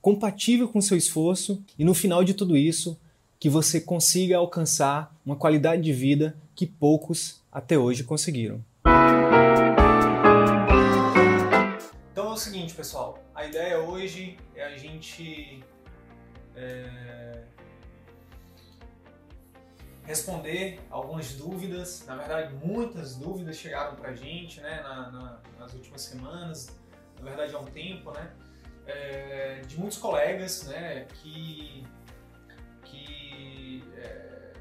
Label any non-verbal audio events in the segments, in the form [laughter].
compatível com seu esforço e no final de tudo isso, que você consiga alcançar uma qualidade de vida que poucos até hoje conseguiram. Então é o seguinte, pessoal, a ideia hoje é a gente é, responder algumas dúvidas, na verdade muitas dúvidas chegaram para a gente né, na, na, nas últimas semanas, na verdade há um tempo, né? É, de muitos colegas né, que, que é,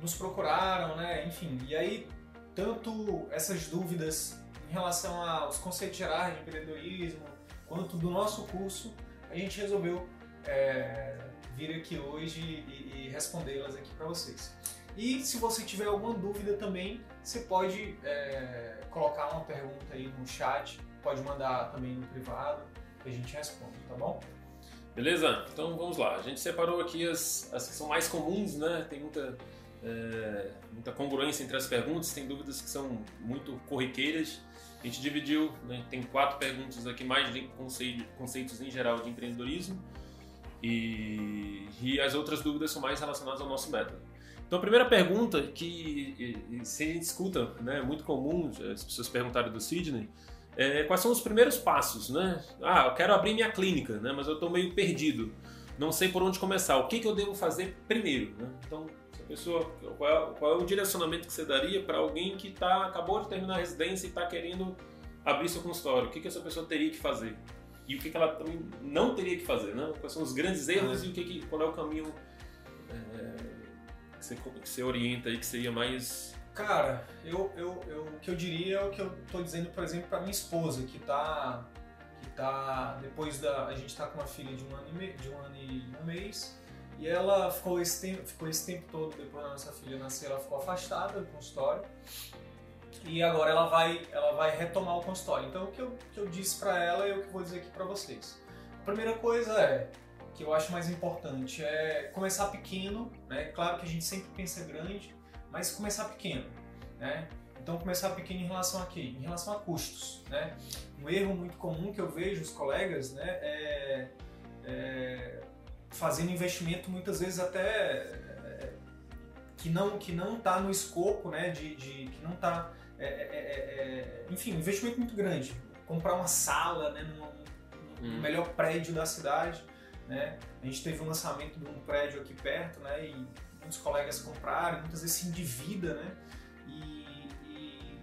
nos procuraram, né, enfim. E aí, tanto essas dúvidas em relação aos conceitos gerais de empreendedorismo, quanto do nosso curso, a gente resolveu é, vir aqui hoje e, e respondê-las aqui para vocês. E se você tiver alguma dúvida também, você pode é, colocar uma pergunta aí no chat, pode mandar também no privado que a gente responde, tá bom? Beleza? Então vamos lá. A gente separou aqui as, as que são mais comuns, né? Tem muita, é, muita congruência entre as perguntas, tem dúvidas que são muito corriqueiras. A gente dividiu, né? tem quatro perguntas aqui, mais de conceito, conceitos em geral de empreendedorismo. E, e as outras dúvidas são mais relacionadas ao nosso método. Então a primeira pergunta que se a gente escuta, né, é muito comum as pessoas perguntarem do Sidney, é, quais são os primeiros passos, né? Ah, eu quero abrir minha clínica, né? Mas eu estou meio perdido, não sei por onde começar. O que, que eu devo fazer primeiro? Né? Então, se a pessoa, qual é, qual é o direcionamento que você daria para alguém que tá, acabou de terminar a residência e está querendo abrir seu consultório? O que, que essa pessoa teria que fazer? E o que, que ela também não teria que fazer, né? Quais são os grandes erros uhum. e o que, que qual é o caminho é, que, você, que você orienta aí que seria mais Cara, eu, eu, eu, o que eu diria é o que eu tô dizendo, por exemplo, para minha esposa, que tá, que tá depois da. A gente tá com uma filha de um ano e, me, de um, ano e um mês, e ela ficou esse, tempo, ficou esse tempo todo, depois da nossa filha nascer, ela ficou afastada do consultório. E agora ela vai, ela vai retomar o consultório. Então, o que eu, que eu disse para ela é o que vou dizer aqui para vocês. A primeira coisa é, que eu acho mais importante, é começar pequeno, né? Claro que a gente sempre pensa grande, mas começar pequeno, né? Então começar pequeno em relação a quê? Em relação a custos, né? Um erro muito comum que eu vejo os colegas, né, é, é fazendo investimento muitas vezes até é, que não que não está no escopo, né, de, de que não está, é, é, é, enfim, um investimento muito grande. Comprar uma sala, né, no hum. melhor prédio da cidade, né? A gente teve um lançamento de um prédio aqui perto, né, e muitos colegas compraram, muitas vezes se endivida, né? E, e,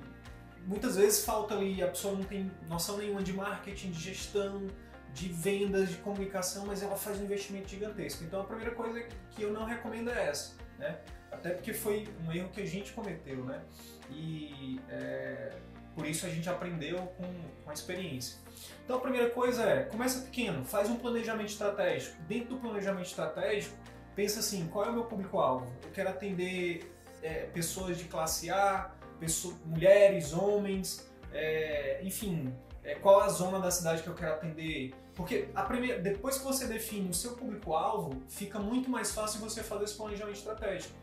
muitas vezes falta ali, a pessoa não tem noção nenhuma de marketing, de gestão, de vendas, de comunicação, mas ela faz um investimento gigantesco. Então a primeira coisa que eu não recomendo é essa, né? Até porque foi um erro que a gente cometeu, né? E é, por isso a gente aprendeu com, com a experiência. Então a primeira coisa é, começa pequeno, faz um planejamento estratégico. Dentro do planejamento estratégico, pensa assim, qual é o meu público-alvo? Eu quero atender é, pessoas de classe A, pessoas, mulheres, homens, é, enfim, é, qual a zona da cidade que eu quero atender? Porque primeira, depois que você define o seu público-alvo, fica muito mais fácil você fazer esse planejamento estratégico.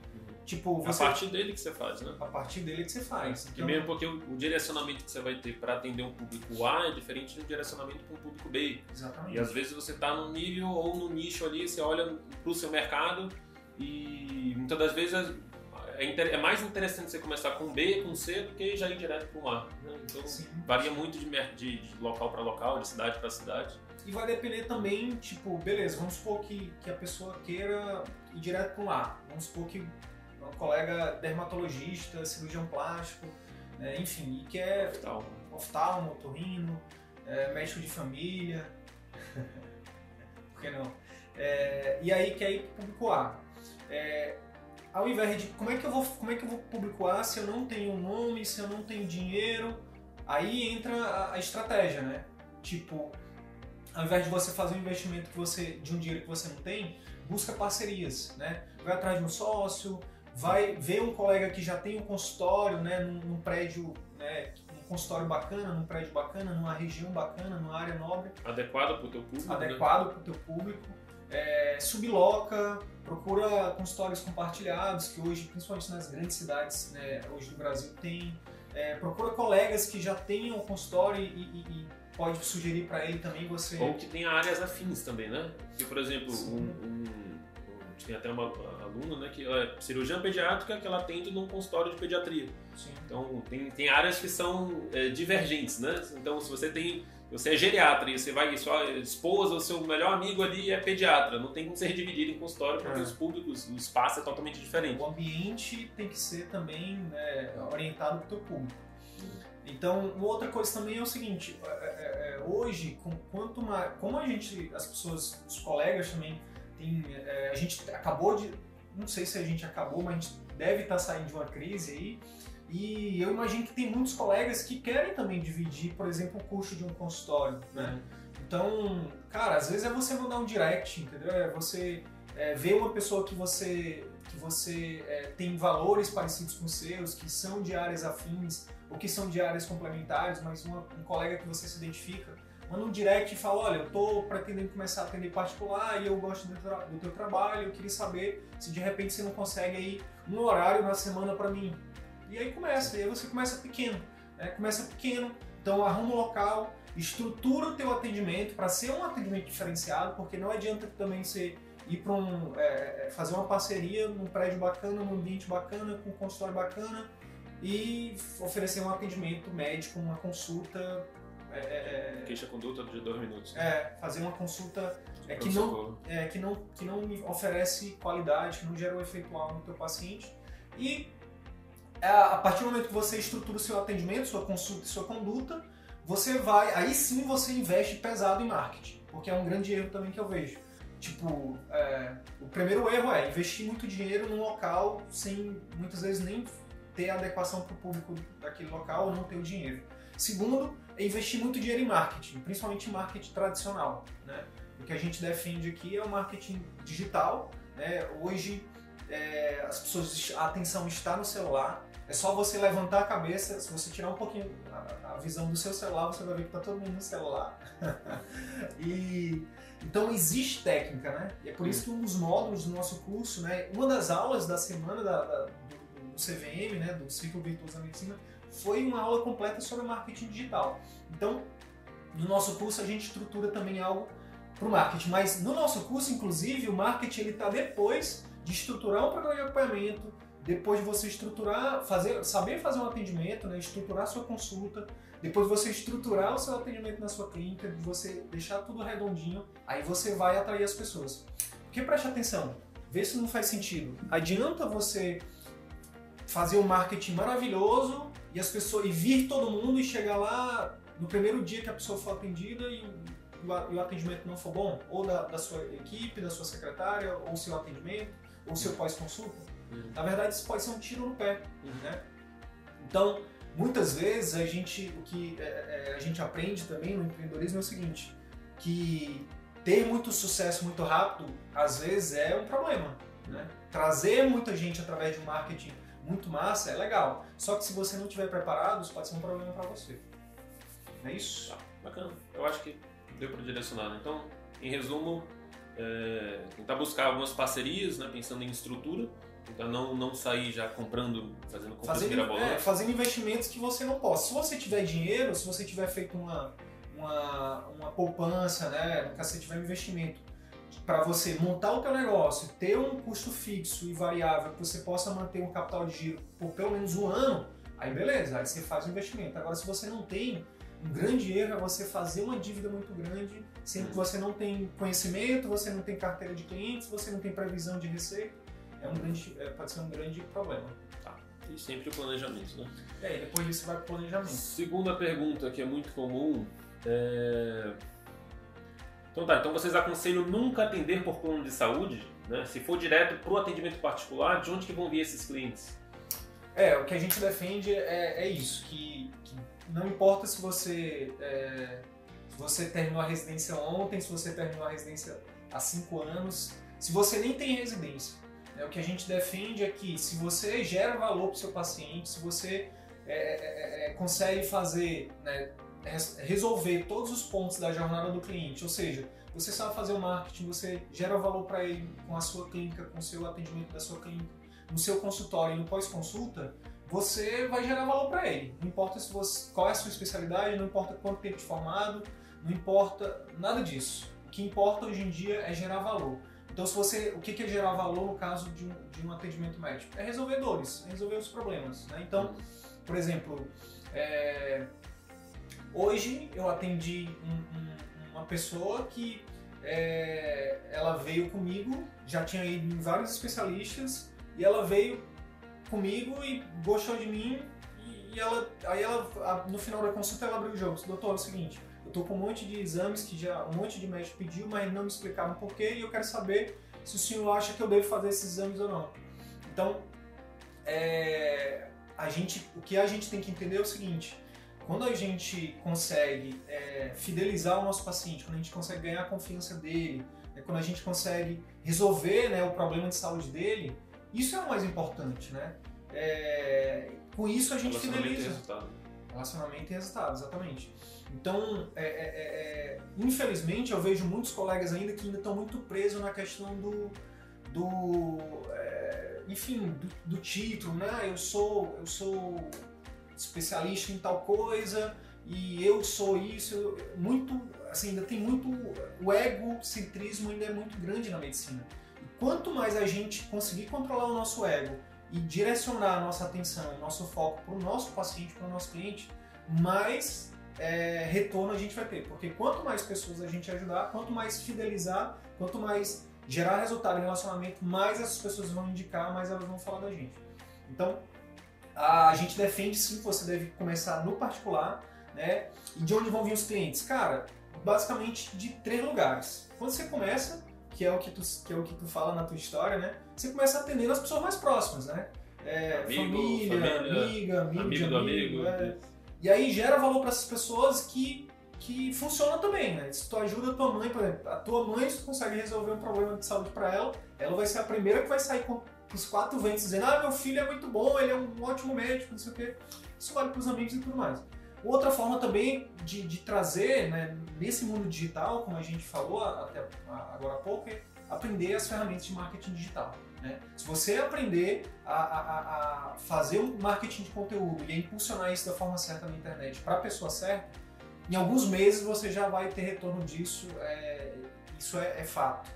Tipo, você... A partir dele que você faz, né? A partir dele que você faz. Então... mesmo porque o, o, direcionamento que você vai ter para atender um público A é diferente do direcionamento para um público B. Exatamente. E às vezes você está no nível ou no nicho ali, você olha para o seu mercado e muitas das vezes é, é, mais interessante você começar com B, com C, do que já ir direto para o A. Né? Então Sim. varia muito de, de, de local para local, de cidade para cidade. E vai depender também, tipo, beleza, vamos supor que, que a pessoa queira ir direto para um A. Vamos supor que um colega dermatologista, cirurgião plástico, né, enfim, e que é oftalmo, oftalmo torrino, é, médico de família, [laughs] por que não? É, e aí ir para público A. É, ao invés de como é que eu vou como é que eu vou publicar se eu não tenho nome, se eu não tenho dinheiro, aí entra a, a estratégia, né? Tipo, ao invés de você fazer um investimento que você de um dinheiro que você não tem, busca parcerias, né? Vai atrás de um sócio, vai ver um colega que já tem um consultório, né, num, num prédio, né, um consultório bacana, num prédio bacana, numa região bacana, numa área nobre. Adequado para o teu público. Né? Adequado né? para o teu público. É, subloca, procura consultórios compartilhados, que hoje, principalmente nas grandes cidades, né, hoje no Brasil tem. É, procura colegas que já tenham consultório e, e, e pode sugerir para ele também você. Ou que tenha áreas afins também, né? Porque, por exemplo, um, um, tem até uma aluna, né, que ela é cirurgiã pediátrica que ela atende num consultório de pediatria. Sim. Então, tem, tem áreas que são é, divergentes, né? Então, se você tem você é geriatra e você vai, sua esposa, o seu melhor amigo ali é pediatra. Não tem como ser dividido em consultório porque é. os públicos, o espaço é totalmente diferente. O ambiente tem que ser também né, orientado para o teu público. Então, uma outra coisa também é o seguinte: é, é, é hoje, com, quanto mais, como a gente, as pessoas, os colegas também, tem, é, a gente acabou de, não sei se a gente acabou, mas a gente deve estar tá saindo de uma crise aí. E eu imagino que tem muitos colegas que querem também dividir, por exemplo, o custo de um consultório, né? Uhum. Então, cara, às vezes é você mandar um direct, entendeu? É você é, ver uma pessoa que você que você é, tem valores parecidos com os seus, que são de áreas afins, ou que são de áreas complementares, mas uma, um colega que você se identifica, manda um direct e fala, olha, eu estou pretendendo começar a atender particular e eu gosto do, tra do teu trabalho, eu queria saber se de repente você não consegue aí um horário na semana para mim. E aí começa, e aí você começa pequeno, né? começa pequeno, então arruma um local, estrutura o teu atendimento para ser um atendimento diferenciado, porque não adianta também você ir para um é, é, fazer uma parceria num prédio bacana, num ambiente bacana, com um consultório bacana, e oferecer um atendimento médico, uma consulta. É, é, é Queixa conduta de dois minutos. É, fazer uma consulta é, que, não, é, que, não, que não oferece qualidade, que não gera o efeitual no teu paciente. E é, a partir do momento que você estrutura o seu atendimento, sua consulta e sua conduta, você vai, aí sim você investe pesado em marketing, porque é um grande erro também que eu vejo. Tipo, é, o primeiro erro é investir muito dinheiro num local sem muitas vezes nem ter adequação para o público daquele local ou não ter o dinheiro. Segundo, é investir muito dinheiro em marketing, principalmente em marketing tradicional. Né? O que a gente defende aqui é o marketing digital. Né? Hoje, é, as pessoas, a atenção está no celular. É só você levantar a cabeça, se você tirar um pouquinho a, a visão do seu celular, você vai ver que está todo mundo no celular. [laughs] e então existe técnica, né? E é por isso que um dos módulos do nosso curso, né, uma das aulas da semana da, da do CVM, né, do Ciclo Virtuoso da Medicina, foi uma aula completa sobre marketing digital. Então, no nosso curso a gente estrutura também algo para o marketing, mas no nosso curso, inclusive, o marketing ele está depois de estruturar um programa de acompanhamento, depois de você estruturar, fazer, saber fazer um atendimento, né, estruturar sua consulta, depois de você estruturar o seu atendimento na sua clínica, de você deixar tudo redondinho, aí você vai atrair as pessoas. Porque preste atenção, vê se não faz sentido. Adianta você fazer um marketing maravilhoso e as pessoas e vir todo mundo e chegar lá no primeiro dia que a pessoa for atendida e, o atendimento não for bom, ou da, da, sua equipe, da sua secretária, ou seu atendimento, ou seu pós-consulta. Uhum. Na verdade, isso pode ser um tiro no pé, uhum. né? Então, muitas vezes a gente o que é, é, a gente aprende também no empreendedorismo é o seguinte, que ter muito sucesso muito rápido às vezes é um problema, né? Trazer muita gente através de marketing muito massa, é legal. Só que se você não estiver preparado, isso pode ser um problema para você. Não é isso? Tá, bacana. Eu acho que deu para direcionar. Né? Então, em resumo, é, tentar buscar algumas parcerias, né, pensando em estrutura, tentar não, não sair já comprando, fazendo compras fazendo, é, fazendo investimentos que você não possa. Se você tiver dinheiro, se você tiver feito uma, uma, uma poupança, né, caso você tiver investimento para você montar o teu negócio, ter um custo fixo e variável que você possa manter um capital de giro por pelo menos um ano, aí beleza, aí você faz o investimento. Agora, se você não tem, um grande erro é você fazer uma dívida muito grande, sendo que você não tem conhecimento, você não tem carteira de clientes, você não tem previsão de receita, é um grande, é, pode ser um grande problema. Tá. E sempre o planejamento, né? É, e depois disso vai para o planejamento. Segunda pergunta que é muito comum é então tá, então vocês aconselham nunca atender por plano de saúde, né? Se for direto para o atendimento particular, de onde que vão vir esses clientes? É, o que a gente defende é, é isso, que, que, não importa se você, é, se você terminou a residência ontem, se você terminou a residência há cinco anos, se você nem tem residência. Né? O que a gente defende é que se você gera valor para o seu paciente, se você é, é, é, é consegue fazer, né, resolver todos os pontos da jornada do cliente, ou seja, você sabe fazer o marketing, você gera valor para ele com a sua clínica, com o seu atendimento da sua clínica, no seu consultório e no pós-consulta, você vai gerar valor para ele. Não importa se você, qual é a sua especialidade, não importa quanto tempo de formado, não importa nada disso. O que importa hoje em dia é gerar valor. Então, se você, o que é gerar valor no caso de um, de um atendimento médico? É resolver dores, é resolver os problemas. Né? Então, por exemplo, é, hoje eu atendi um, um, uma pessoa que é, ela veio comigo, já tinha ido em vários especialistas, e ela veio comigo e gostou de mim, e, e ela, aí ela, no final da consulta, ela abriu o jogo. Doutor, é o seguinte, eu tô com um monte de exames que já um monte de médico pediu, mas não me explicaram porquê, e eu quero saber se o senhor acha que eu devo fazer esses exames ou não. Então, é, a gente, o que a gente tem que entender é o seguinte, quando a gente consegue é, fidelizar o nosso paciente, quando a gente consegue ganhar a confiança dele, é, quando a gente consegue resolver né, o problema de saúde dele, isso é o mais importante, né? É, com isso a gente Relacionamento fideliza. E resultado. Relacionamento e resultado, exatamente. Então, é, é, é, infelizmente, eu vejo muitos colegas ainda que ainda estão muito presos na questão do, do enfim, do, do, título, né? Eu sou, eu sou especialista em tal coisa e eu sou isso. Muito, assim, ainda tem muito o egocentrismo ainda é muito grande na medicina. E quanto mais a gente conseguir controlar o nosso ego e direcionar a nossa atenção, nosso foco para o nosso paciente, para o nosso cliente, mais é, retorno a gente vai ter. Porque quanto mais pessoas a gente ajudar, quanto mais fidelizar, quanto mais gerar resultado em relacionamento, mais essas pessoas vão indicar, mais elas vão falar da gente. Então, a gente defende sim que você deve começar no particular, né? E de onde vão vir os clientes? Cara, basicamente de três lugares. Quando você começa, que é o que tu, que é o que tu fala na tua história, né? Você começa atendendo as pessoas mais próximas, né? É, Amigo, família, família, amiga, amigo, amigo do amigo. é. E aí gera valor para essas pessoas que, que funciona também, né? Se tu ajuda a tua mãe, por exemplo, a tua mãe, se tu consegue resolver um problema de saúde para ela, ela vai ser a primeira que vai sair com os quatro ventos dizendo: ah, meu filho é muito bom, ele é um ótimo médico, não sei o quê. Isso vale para os amigos e tudo mais. Outra forma também de, de trazer, né, nesse mundo digital, como a gente falou até agora há pouco, é aprender as ferramentas de marketing digital. Né? Se você aprender a, a, a, fazer um marketing de conteúdo e a impulsionar isso da forma certa na internet para a pessoa certa, em alguns meses você já vai ter retorno disso, é, isso é, é, fato.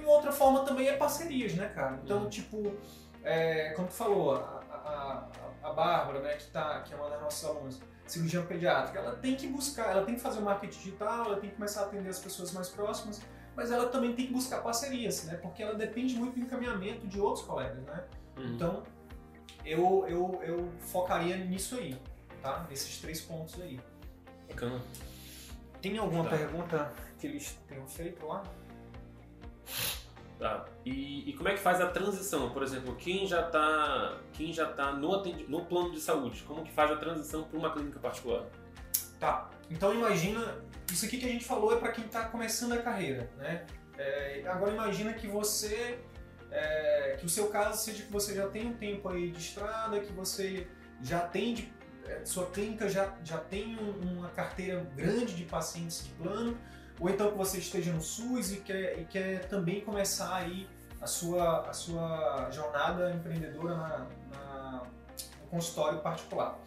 E outra forma também é parcerias, né, cara? Então, Uhum. tipo, é, como tu falou, a, a, a, Bárbara, né, que, tá, que é uma das nossas alunas, cirurgiã pediátrica, ela tem que buscar, ela tem que fazer o marketing digital, ela tem que começar a atender as pessoas mais próximas, mas ela também tem que buscar parcerias, né? Porque ela depende muito do encaminhamento de outros colegas, né? Uhum. Então, eu, eu, eu focaria nisso aí, tá? Nesses três pontos aí. Bacana. Tem alguma Tá. pergunta que eles tenham feito lá? Tá. E, e como é que faz a transição? Por exemplo, quem já está quem já tá no, no plano de saúde, como que faz a transição para uma clínica particular? Tá. Então imagina, isso aqui que a gente falou é para quem está começando a carreira, né? É, agora imagina que você, é, que o seu caso seja que você já tem um tempo aí de estrada, que você já atende, é, sua clínica já, já tem um- uma carteira grande de pacientes de plano, ou então que você esteja no SUS e quer, e quer também começar aí a sua, a sua jornada empreendedora na, na- no consultório particular.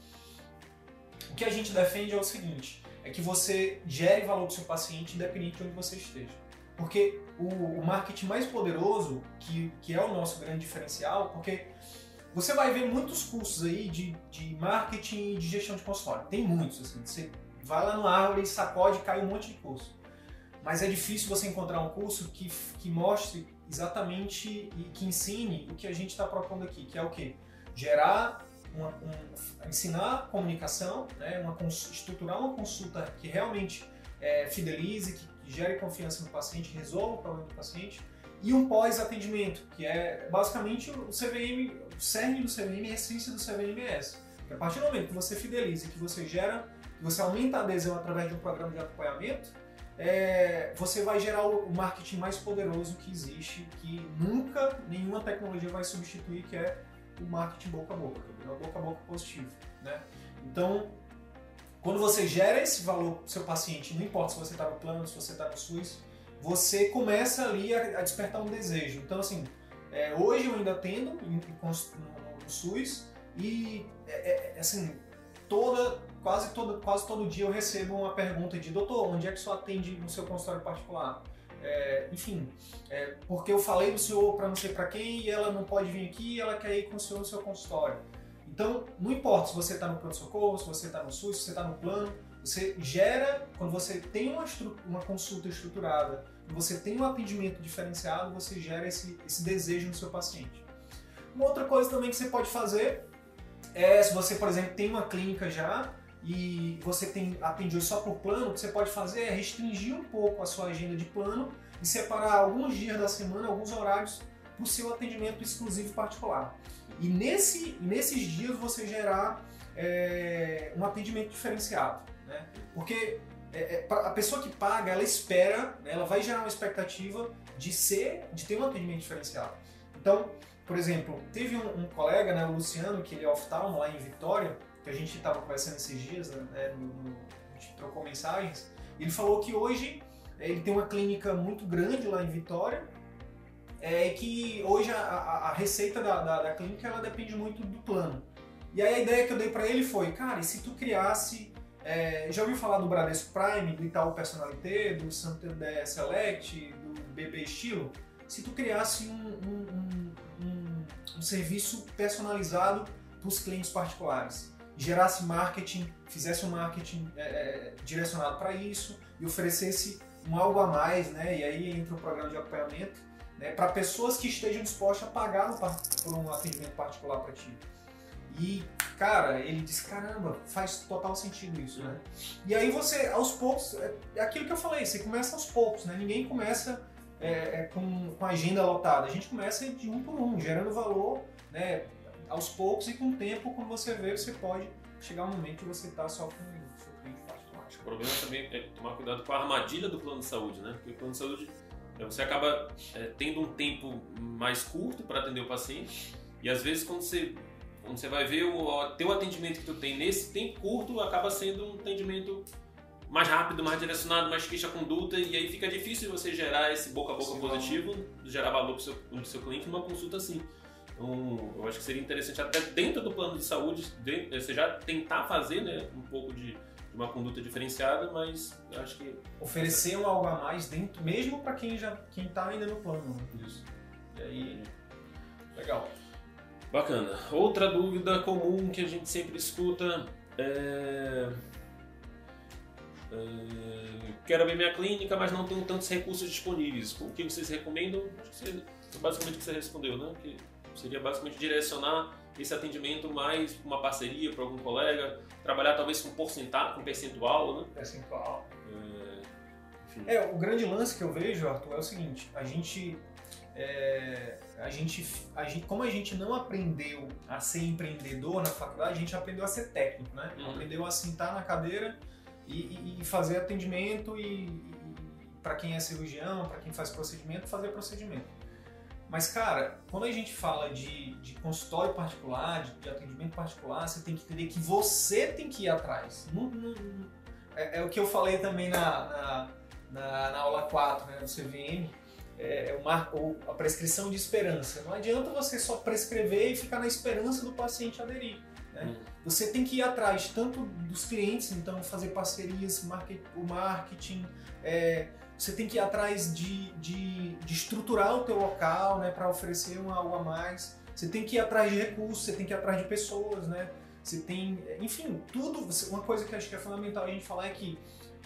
O que a gente defende é o seguinte, é que você gere valor para o seu paciente independente de onde você esteja. Porque o, o marketing mais poderoso, que, que é o nosso grande diferencial, porque você vai ver muitos cursos aí de, de marketing e de gestão de consultório. Tem muitos, assim. Você vai lá no árvore, sacode, cai um monte de curso. Mas é difícil você encontrar um curso que, que mostre exatamente e que ensine o que a gente está propondo aqui, que é o quê? Gerar uma, um, ensinar comunicação, né, uma, estruturar uma consulta que realmente é, fidelize, que, que gere confiança no paciente, resolva o problema do paciente, e um pós-atendimento, que é basicamente o CVM, o cerne do CVM a essência do CVMS. Que a partir do momento que você fideliza, que você gera, que você aumenta a adesão através de um programa de acompanhamento, é, você vai gerar o marketing mais poderoso que existe, que nunca nenhuma tecnologia vai substituir, que é o marketing boca a boca, é o boca a boca positivo. Né? Então, quando você gera esse valor para o seu paciente, não importa se você está no plano, se você está no SUS, você começa ali a, a, despertar um desejo. Então, assim, é, hoje eu ainda atendo no, no, no SUS e, é, é, assim, toda, quase, todo, quase todo dia eu recebo uma pergunta de doutor, onde é que o senhor atende no seu consultório particular? É, enfim, é, porque eu falei do senhor para não sei para quem e ela não pode vir aqui e ela quer ir com o senhor no seu consultório. Então, não importa se você está no pronto-socorro, se você está no SUS, se você está no plano, você gera, quando você tem uma, uma consulta estruturada, você tem um atendimento diferenciado, você gera esse, esse desejo no seu paciente. Uma outra coisa também que você pode fazer é, se você, por exemplo, tem uma clínica já e você tem atende só por plano, o que você pode fazer é restringir um pouco a sua agenda de plano e separar alguns dias da semana, alguns horários para o seu atendimento exclusivo particular. E nesse, nesses dias você gerar é, um atendimento diferenciado. Né? Porque é, é a pessoa que paga, ela espera, né, ela vai gerar uma expectativa de ser, de ter um atendimento diferenciado. Então, por exemplo, teve um, um colega, né, o Luciano, que ele é oftalmo lá em Vitória, que a gente estava conversando esses dias, né, no, no, a gente trocou mensagens, ele falou que hoje é, ele tem uma clínica muito grande lá em Vitória, é que hoje a, a, a receita da, da, da, clínica ela depende muito do plano. E aí a ideia que eu dei para ele foi, cara, e se tu criasse, é, já ouviu falar do Bradesco Prime, do Itaú Personalité, do Santander Select, do BB Estilo? Se tu criasse um, um, um, um serviço personalizado para os clientes particulares, gerasse marketing, fizesse um marketing é, é direcionado para isso e oferecesse um algo a mais, né? E aí entra o programa de acompanhamento né, para pessoas que estejam dispostas a pagar por um atendimento particular para ti. E, cara, ele disse, caramba, faz total sentido isso, né? E aí você, aos poucos, é, é aquilo que eu falei, você começa aos poucos, né? Ninguém começa é, é, com, com a agenda lotada, a gente começa de um por um, gerando valor, né? Aos poucos e com o tempo, quando você vê, você pode chegar um momento que você está só com o seu cliente particular. O problema também é tomar cuidado com a armadilha do plano de saúde, né? Porque o plano de saúde então, você acaba é, tendo um tempo mais curto para atender o paciente e às vezes quando você, quando você vai ver o teu atendimento que tu tem nesse tempo curto acaba sendo um atendimento mais rápido, mais direcionado, mais queixa conduta e aí fica difícil você gerar esse boca a boca Sim, positivo, gerar valor para o seu, pro seu cliente numa consulta assim. Então, eu acho que seria interessante até dentro do plano de saúde você já tentar fazer né, um pouco de uma conduta diferenciada, mas acho que oferecer um algo a mais dentro, mesmo para quem já quem está ainda no plano. Né? Isso. E aí, legal. Bacana. Outra dúvida comum que a gente sempre escuta é... é... Quero abrir minha clínica, mas não tenho tantos recursos disponíveis. O que vocês recomendam? Acho que você, basicamente o que você respondeu, né? Que seria basicamente direcionar esse atendimento mais uma parceria para algum colega, trabalhar talvez com porcentagem, com percentual, né? Percentual. É, é, o grande lance que eu vejo, Arthur, é o seguinte: a gente, é, a gente, a gente, como a gente não aprendeu a ser empreendedor na faculdade, a gente aprendeu a ser técnico, né? Uhum. Aprendeu a sentar na cadeira e, e, e fazer atendimento e, e para quem é cirurgião, para quem faz procedimento, fazer procedimento. Mas, cara, quando a gente fala de, de consultório particular, de, de, atendimento particular, você tem que entender que você tem que ir atrás. Não, não, não, é, é, o que eu falei também na, na, na, na aula 4 né, do CVM, é, é uma, a prescrição de esperança. Não adianta você só prescrever e ficar na esperança do paciente aderir. Né? Hum. Você tem que ir atrás tanto dos clientes, então fazer parcerias, market, o marketing, é, você tem que ir atrás de, de, de estruturar o teu local, né, para oferecer um algo a mais. Você tem que ir atrás de recursos, você tem que ir atrás de pessoas, né? Você tem, enfim, tudo. Uma coisa que acho que é fundamental a gente falar é que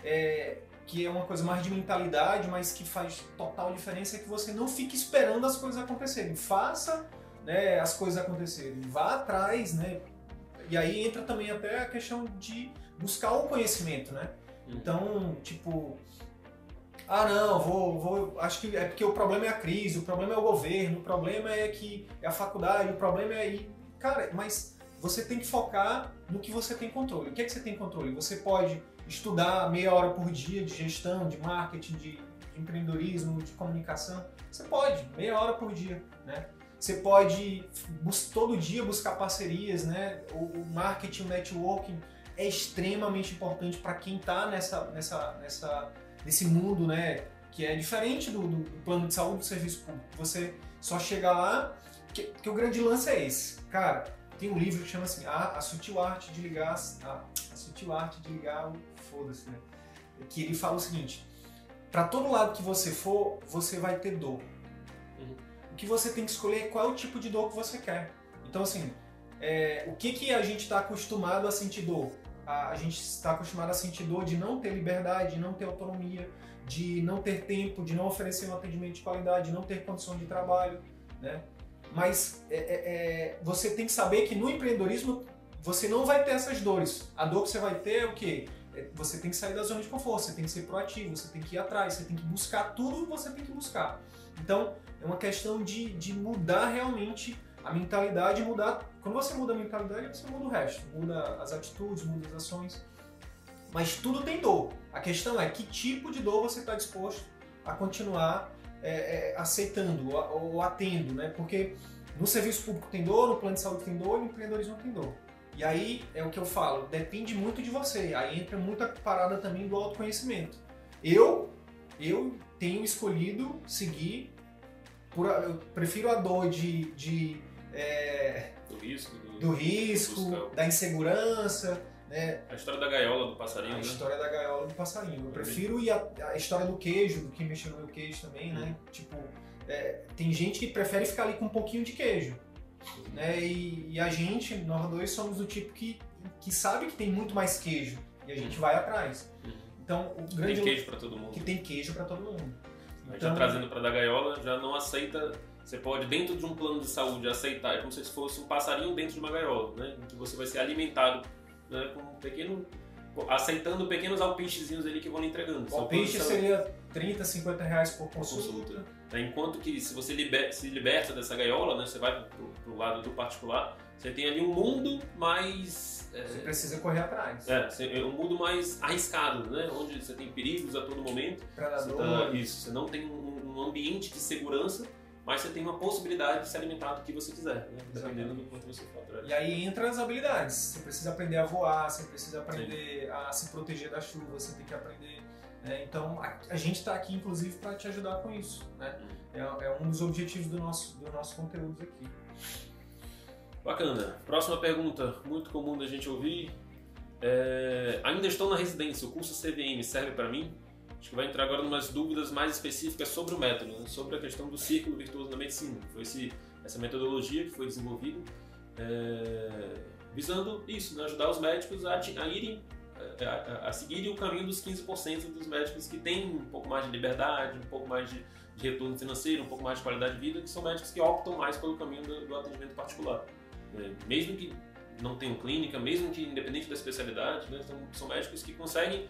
é, que é uma coisa mais de mentalidade, mas que faz total diferença é que você não fique esperando as coisas acontecerem. Faça né, as coisas acontecerem, vá atrás, né? E aí entra também até a questão de buscar o conhecimento, né? Uhum. Então, tipo, ah não, vou, vou, acho que é porque o problema é a crise, o problema é o governo, o problema é que é a faculdade, o problema é aí, cara, mas você tem que focar no que você tem controle. O que é que você tem controle? Você pode estudar meia hora por dia de gestão, de marketing, de, de empreendedorismo, de comunicação. Você pode, meia hora por dia, né? Você pode todo dia buscar parcerias, né? O marketing, o networking é extremamente importante para quem está nessa, nessa, nessa, nesse mundo, né? Que é diferente do, do, plano de saúde do serviço público. Você só chega lá, que, que o grande lance é esse. Cara, tem um livro que chama assim, A, a Sutil Arte de Ligar... A, a Sutil Arte de Ligar o... Foda-se, né? Que ele fala o seguinte, para todo lado que você for, você vai ter dor. Uhum. O que você tem que escolher é qual é o tipo de dor que você quer. Então, assim, é, o que, que a gente está acostumado a sentir dor? A, a gente está acostumado a sentir dor de não ter liberdade, de não ter autonomia, de não ter tempo, de não oferecer um atendimento de qualidade, de não ter condição de trabalho, né? Mas é, é, é, você tem que saber que no empreendedorismo você não vai ter essas dores. A dor que você vai ter é o quê? É, você tem que sair da zona de conforto, você tem que ser proativo, você tem que ir atrás, você tem que buscar tudo que você tem que buscar. Então, é uma questão de, de mudar realmente a mentalidade, mudar. Quando você muda a mentalidade, você muda o resto, muda as atitudes, muda as ações. Mas tudo tem dor. A questão é que tipo de dor você está disposto a continuar é, é, aceitando ou, ou atendo, né? Porque no serviço público tem dor, no plano de saúde tem dor, no empreendedorismo tem dor. E aí é o que eu falo, depende muito de você. Aí entra muita parada também do autoconhecimento. Eu, eu tenho escolhido seguir, por, eu prefiro a dor de, de é, do risco, do, do risco, da insegurança, né? A história da gaiola do passarinho. A né? história da gaiola do passarinho. Eu prefiro ir a, a história do queijo, do que mexer no meu queijo também, né? Hum. Tipo, é, tem gente que prefere ficar ali com um pouquinho de queijo. Né? E, e, a gente, nós dois, somos do tipo que, que sabe que tem muito mais queijo e a gente vai atrás. Uhum. Então, o grande tem queijo para todo mundo. Que tem queijo para todo mundo. Então, já trazendo para da gaiola, já não aceita. Você pode, dentro de um plano de saúde, aceitar, é como se fosse um passarinho dentro de uma gaiola, né? Em que você vai ser alimentado né, com um pequeno aceitando pequenos alpichezinhos ali que vão lhe entregando. O alpiche seria 30, 50 reais por consulta. Né? Enquanto que se você liber, se liberta dessa gaiola, né, você vai para o lado do particular, você tem ali um mundo mais... É, você precisa correr atrás. É, um mundo mais arriscado, né? onde você tem perigos a todo momento. Predador. Você tá, isso, você não tem um, um ambiente de segurança mas você tem uma possibilidade de se alimentar do que você quiser, né? dependendo do quanto você fatura. E aí entra as habilidades. Você precisa aprender a voar, você precisa aprender Sim. a se proteger da chuva, você tem que aprender. Né? Então a, a gente está aqui, inclusive, para te ajudar com isso. Né? Uhum. É, é, um dos objetivos do nosso, do nosso conteúdo aqui. Bacana. Próxima pergunta, muito comum da gente ouvir. É, ainda estou na residência, o curso CVM serve para mim? Acho que vai entrar agora em umas dúvidas mais específicas sobre o método, né? sobre a questão do círculo virtuoso na medicina. Foi esse, essa metodologia que foi desenvolvida é, visando isso, né? ajudar os médicos a, a irem é, a, a, seguirem o caminho dos 15% dos médicos que têm um pouco mais de liberdade, um pouco mais de, de, retorno financeiro, um pouco mais de qualidade de vida, que são médicos que optam mais pelo caminho do, do atendimento particular. É, mesmo que não tenham clínica, mesmo que independente da especialidade, né? são médicos que conseguem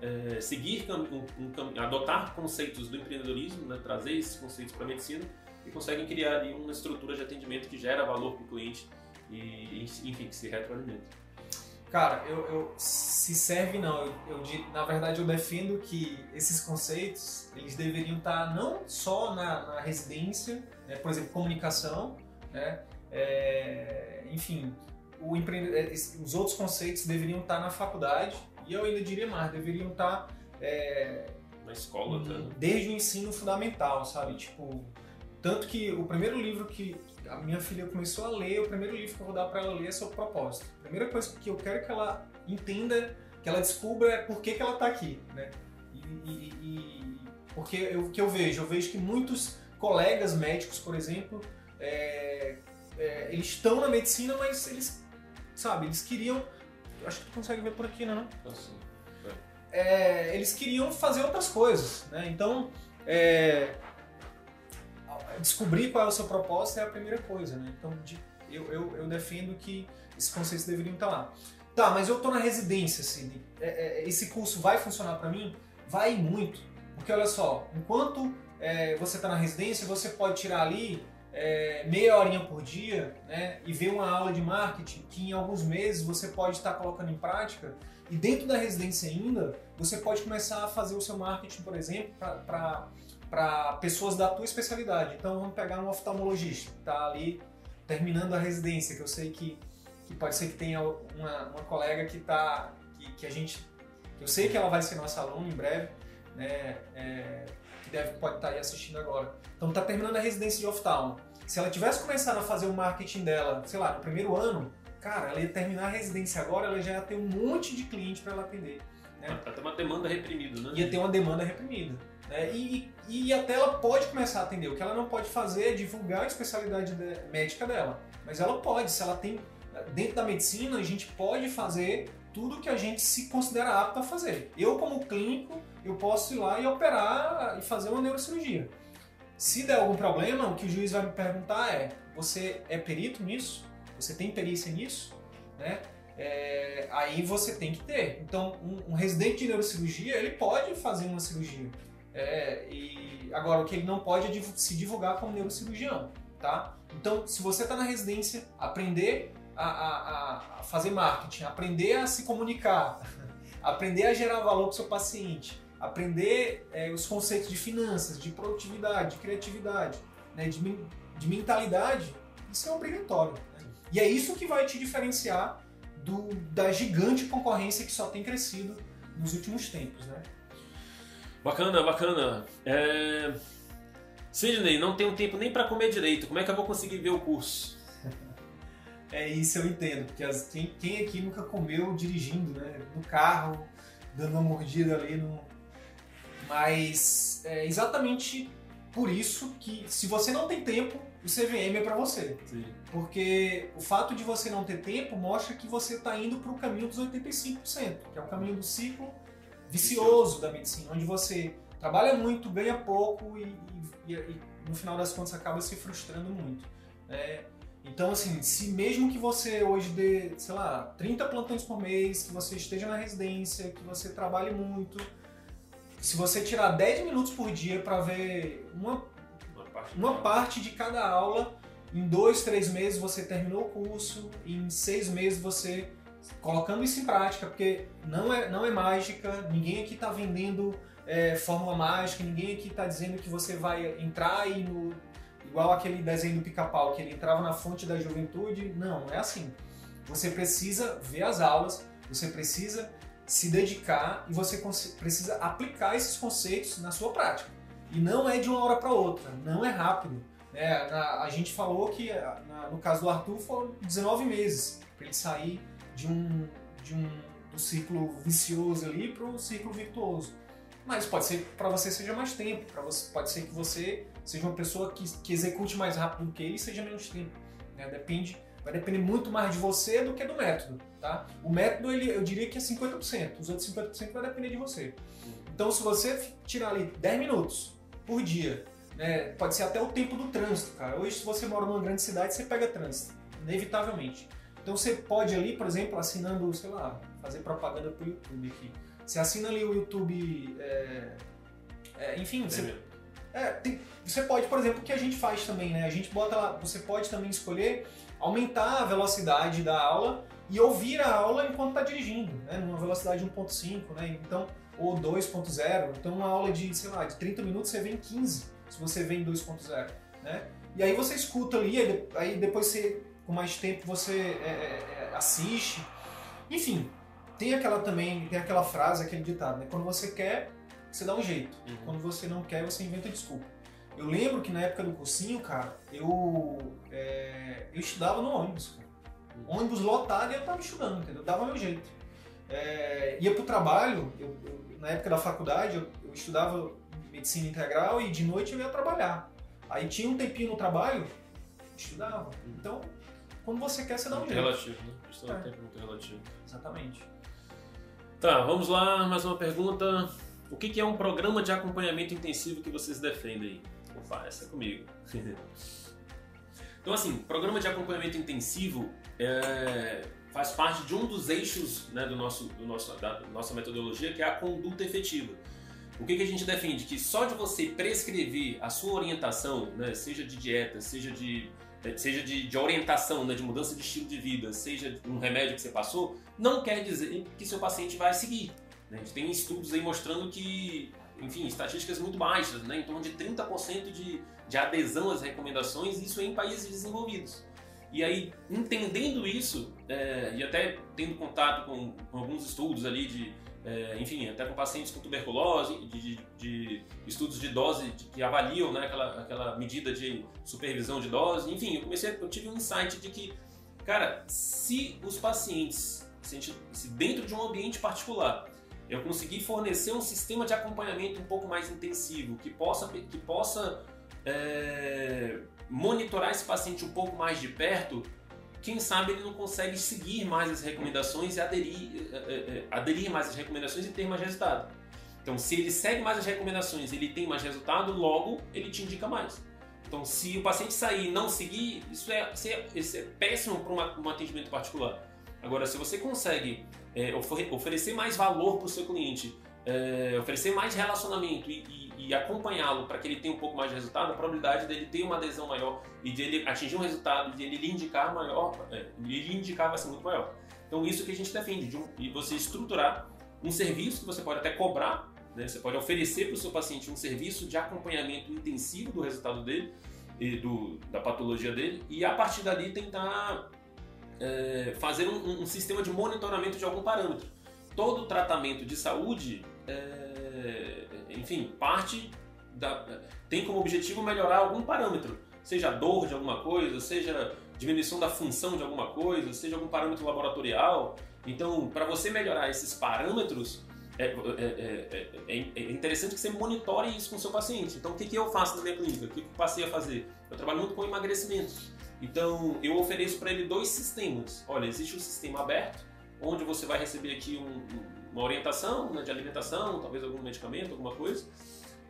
é, seguir, um, um, adotar conceitos do empreendedorismo, né, trazer esses conceitos para a medicina e conseguem criar ali uma estrutura de atendimento que gera valor para o cliente e, enfim, que se retroalimenta. Cara, eu, eu, se serve não, eu, eu, na verdade eu defendo que esses conceitos eles deveriam estar não só na, na residência, né, por exemplo, comunicação, né, é, enfim, o. É, os outros conceitos deveriam estar na faculdade, e eu ainda diria mais, deveriam estar. É, Na escola, tá? Desde o ensino fundamental, sabe? Tipo, tanto que o primeiro livro que a minha filha começou a ler, o primeiro livro que eu vou dar para ela ler é sobre propósito. A primeira coisa que eu quero que ela entenda, que ela descubra é por que, que ela está aqui, né? E, e, e porque o que eu vejo, eu vejo que muitos colegas médicos, por exemplo, é, é, eles estão na medicina, mas eles, sabe, eles queriam acho que tu consegue ver por aqui, né? Assim, é, eles queriam fazer outras coisas, né? Então, é, descobrir qual é o seu propósito é a primeira coisa, né? Então, de, eu, eu, eu, defendo que esses conceitos deveriam estar lá. Tá, mas eu estou na residência, Cid. É, é, esse curso vai funcionar para mim? Vai muito. Porque olha só, enquanto é, você está na residência, você pode tirar ali é, meia horinha por dia né, e ver uma aula de marketing que em alguns meses você pode estar colocando em prática E dentro da residência ainda, você pode começar a fazer o seu marketing, por exemplo, para pessoas da tua especialidade. Então vamos pegar um oftalmologista que está ali terminando a residência, que eu sei que, que pode ser que tenha uma, uma colega que está que, que, a gente eu sei que ela vai ser nossa aluna em breve, né? É, que deve pode estar tá aí assistindo agora. Então está terminando a residência de oftalmo. Se ela tivesse começado a fazer o marketing dela, sei lá, no primeiro ano, cara, ela ia terminar a residência agora, ela já ia ter um monte de cliente para ela atender. Né? Vai ter uma demanda reprimida, né? Ia ter uma demanda reprimida. Né? E, e, até ela pode começar a atender. O que ela não pode fazer é divulgar a especialidade de, médica dela. Mas ela pode, se ela tem. Dentro da medicina, a gente pode fazer tudo que a gente se considera apto a fazer. Eu, como clínico, eu posso ir lá e operar e fazer uma neurocirurgia. Se der algum problema, o que o juiz vai me perguntar é: você é perito nisso? Você tem perícia nisso? Né? É, aí você tem que ter. Então, um, um, residente de neurocirurgia, ele pode fazer uma cirurgia. É, e agora, o que ele não pode é se divulgar como neurocirurgião, tá? Então, se você está na residência, aprender a, a, a, fazer marketing, aprender a se comunicar, [laughs] aprender a gerar valor para o seu paciente, aprender é, os conceitos de finanças, de produtividade, de criatividade, né, de, de mentalidade, isso é obrigatório. Né? E é isso que vai te diferenciar do, da gigante concorrência que só tem crescido nos últimos tempos. Né? Bacana, bacana. É... Sidney, não tenho tempo nem para comer direito. Como é que eu vou conseguir ver o curso? [laughs] é isso eu entendo, porque as, quem, quem aqui nunca comeu dirigindo, né? No carro, dando uma mordida ali no, mas é exatamente por isso que, se você não tem tempo, o CVM é para você. Sim. Porque o fato de você não ter tempo mostra que você está indo para o caminho dos 85%, que é o caminho do ciclo vicioso da medicina, onde você trabalha muito, ganha pouco e, e, e no final das contas acaba se frustrando muito. É, então, assim, se mesmo que você hoje dê, sei lá, 30 plantões por mês, que você esteja na residência, que você trabalhe muito, se você tirar 10 minutos por dia para ver uma, uma, parte, uma parte de cada aula, em dois, três meses você terminou o curso, em seis meses você colocando isso em prática, porque não é, não é mágica, ninguém aqui está vendendo é, fórmula mágica, ninguém aqui está dizendo que você vai entrar e no, igual aquele desenho do pica-pau, que ele entrava na fonte da juventude. Não, não é assim. Você precisa ver as aulas, você precisa se dedicar e você precisa aplicar esses conceitos na sua prática. E não é de uma hora para outra, não é rápido. É, na, a gente falou que na, no caso do Arthur foram 19 meses para ele sair de um, de um do ciclo vicioso ali para o ciclo virtuoso. Mas pode ser para você seja mais tempo, para você pode ser que você seja uma pessoa que, que execute mais rápido do que ele e seja menos tempo. Né? Depende vai depender muito mais de você do que do método, tá? O método, ele, eu diria que é 50%, os outros 50% vai depender de você. Então, se você tirar ali 10 minutos por dia, né, pode ser até o tempo do trânsito, cara. Hoje, se você mora numa grande cidade, você pega trânsito, inevitavelmente. Então, você pode ali, por exemplo, assinando, sei lá, fazer propaganda pro YouTube aqui. Você assina ali o YouTube, é, é, enfim, você, é, tem, você pode, por exemplo, o que a gente faz também, né? A gente bota lá, você pode também escolher aumentar a velocidade da aula e ouvir a aula enquanto está dirigindo, né? numa velocidade 1.5, né? então, ou 2.0. Então, uma aula de, sei lá, de 30 minutos você vê em 15, se você vê em 2.0. Né? E aí você escuta ali, aí depois você, com mais tempo você é, é, é, assiste. Enfim, tem aquela também, tem aquela frase, aquele ditado, né? Quando você quer, você dá um jeito. Uhum. Quando você não quer, você inventa desculpa. Eu lembro que na época do cursinho, cara, eu, é, eu estudava no ônibus. Cara. Ônibus lotado e eu tava estudando, entendeu? Dava meu jeito. É, ia pro trabalho, eu, eu, na época da faculdade, eu, eu, estudava medicina integral e de noite eu ia trabalhar. Aí tinha um tempinho no trabalho, estudava. Então, quando você quer, você dá um muito jeito. relativo, né? Questão é. tempo muito relativo. Exatamente. Tá, vamos lá, mais uma pergunta. O que é um programa de acompanhamento intensivo que vocês defendem é comigo. então, assim, programa de acompanhamento intensivo é, faz parte de um dos eixos né, do nosso, do nosso, da nossa metodologia, que é a conduta efetiva. O que, que a gente defende? Que só de você prescrever a sua orientação, né, seja de dieta, seja de seja de, de orientação, né, de mudança de estilo de vida, seja um remédio que você passou, não quer dizer que seu paciente vai seguir. Né? A gente tem estudos aí mostrando que, enfim, estatísticas muito baixas, né, em torno de 30% de, de adesão às recomendações, isso em países desenvolvidos. E aí, entendendo isso, é, e até tendo contato com, com alguns estudos ali de é, enfim, até com pacientes com tuberculose, de, de, de estudos de dose de, que avaliam né, aquela, aquela medida de supervisão de dose, enfim, eu comecei, eu tive um insight de que, cara, se os pacientes, se, se dentro de um ambiente particular, eu conseguir fornecer um sistema de acompanhamento um pouco mais intensivo, que possa, que possa é, monitorar esse paciente um pouco mais de perto, quem sabe ele não consegue seguir mais as recomendações e aderir, eh, eh, eh, aderir mais às recomendações e ter mais resultado. Então, se ele segue mais as recomendações, ele tem mais resultado, logo ele te indica mais. Então, se o paciente sair e não seguir, isso é, isso é, péssimo para um atendimento particular. Agora, se você consegue é, oferecer mais valor para o seu cliente, é, oferecer mais relacionamento e, e e acompanhá-lo para que ele tenha um pouco mais de resultado, a probabilidade dele ter uma adesão maior e de ele atingir um resultado, de ele lhe indicar maior, é, ele indicar vai ser muito maior. Então isso que a gente defende, de um, e você estruturar um serviço que você pode até cobrar, né? você pode oferecer para o seu paciente um serviço de acompanhamento intensivo do resultado dele do, da patologia dele e a partir dali tentar é, fazer um, um, sistema de monitoramento de algum parâmetro. Todo tratamento de saúde é, enfim, parte da, tem como objetivo melhorar algum parâmetro, seja dor de alguma coisa, seja diminuição da função de alguma coisa, seja algum parâmetro laboratorial. Então, para você melhorar esses parâmetros, é, é, é, é, interessante que você monitore isso com o seu paciente. Então, o que, que eu faço na minha clínica? O que, que eu passei a fazer? Eu trabalho muito com emagrecimento. Então, eu ofereço para ele dois sistemas. Olha, existe um sistema aberto, onde você vai receber aqui um, uma orientação né, de alimentação, talvez algum medicamento, alguma coisa.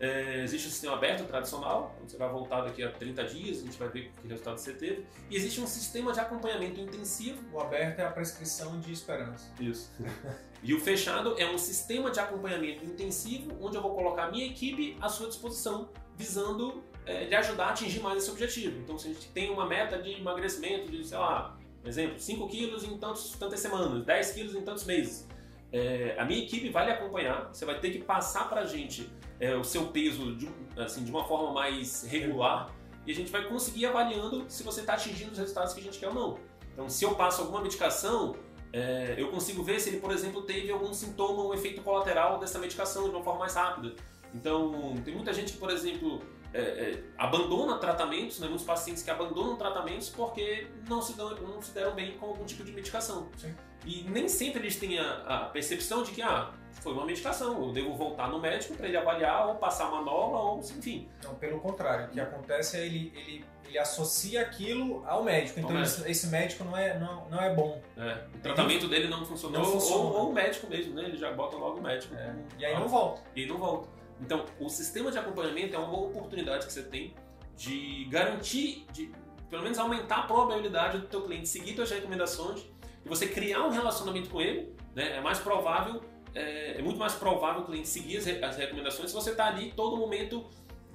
É, existe o sistema aberto tradicional, onde você vai voltar daqui a 30 dias, a gente vai ver que resultado você teve. E existe um sistema de acompanhamento intensivo. O aberto é a prescrição de esperança. Isso. [laughs] e o fechado é um sistema de acompanhamento intensivo, onde eu vou colocar a minha equipe à sua disposição, visando é, lhe ajudar a atingir mais esse objetivo. Então, se a gente tem uma meta de emagrecimento de, sei lá, por exemplo, 5 quilos em tantos, tantas semanas, 10 quilos em tantos meses é, a minha equipe vai lhe acompanhar, você vai ter que passar para a gente é, o seu peso de, assim, de uma forma mais regular e a gente vai conseguir avaliando se você está atingindo os resultados que a gente quer ou não. Então, se eu passo alguma medicação, é, eu consigo ver se ele, por exemplo, teve algum sintoma um efeito colateral dessa medicação de uma forma mais rápida. Então, tem muita gente que, por exemplo, é, é, abandona tratamentos, né, muitos pacientes que abandonam tratamentos porque não se, dão, não se deram bem com algum tipo de medicação. Sim. E nem sempre eles têm a, a, percepção de que ah, foi uma medicação, eu devo voltar no médico para ele avaliar ou passar uma nova, ou enfim. Não, pelo contrário, o que acontece é ele, ele, ele associa aquilo ao médico. Então médico. Esse, esse, médico não é, não, não é bom. É, o tratamento ele, dele não funcionou, não funciona. ou, ou, o médico mesmo, né? Ele já bota logo o médico. É. E aí não volta. E aí não volta. Então, o sistema de acompanhamento é uma boa oportunidade que você tem de garantir, de pelo menos aumentar a probabilidade do teu cliente seguir suas recomendações e você criar um relacionamento com ele, né, é mais provável, é, é muito mais provável o cliente seguir as, as recomendações se você está ali todo momento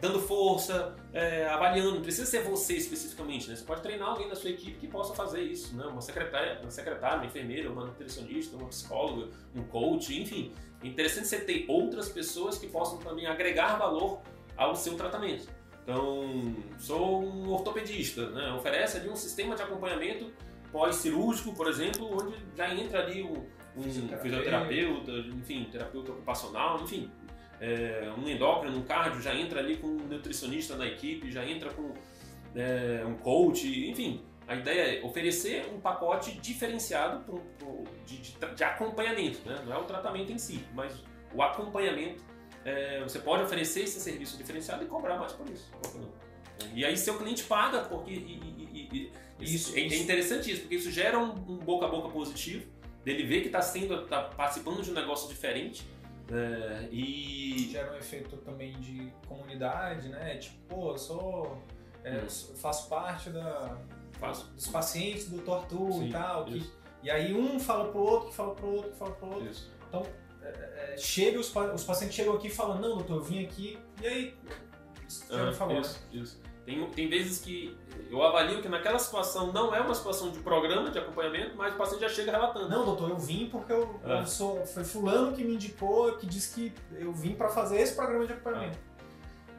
dando força, é, avaliando. Não precisa ser você especificamente, né? Você pode treinar alguém da sua equipe que possa fazer isso, né? Uma secretária, uma secretária, uma enfermeira, uma nutricionista, uma psicóloga, um coach, enfim. Interessante você ter outras pessoas que possam também agregar valor ao seu tratamento. Então, sou um ortopedista, né? Oferece ali um sistema de acompanhamento pós-cirúrgico, por exemplo, onde já entra ali um, um fisioterapeuta, enfim, terapeuta ocupacional, enfim, é, um endócrino, um cardio, já entra ali com um nutricionista na equipe, já entra com é, um coach, enfim. A ideia é oferecer um pacote diferenciado pro, pro, de, de, de, acompanhamento, né? não é o tratamento em si, mas o acompanhamento. É, você pode oferecer esse serviço diferenciado e cobrar mais por isso. E aí seu cliente paga, porque e, e, e, isso, é, interessante isso, porque isso gera um, um, boca a boca positivo, dele ver que está sendo, tá participando de um negócio diferente. É, e gera um efeito também de comunidade, né? Tipo, pô, eu sou. É, hum. faço parte da, faço. dos pacientes do Tortu e tal. Que, e aí um fala pro outro, que fala pro outro, que fala pro outro. Isso. Então, é, é chega, os, os pacientes chegam aqui e falam, não, doutor, eu vim aqui, e aí, você ah, falou. Isso, isso. Tem, tem vezes que eu avalio que naquela situação não é uma situação de programa de acompanhamento, mas o paciente já chega relatando. Não, doutor, eu vim porque eu, é. eu sou, foi fulano que me indicou, que disse que eu vim para fazer esse programa de acompanhamento. É.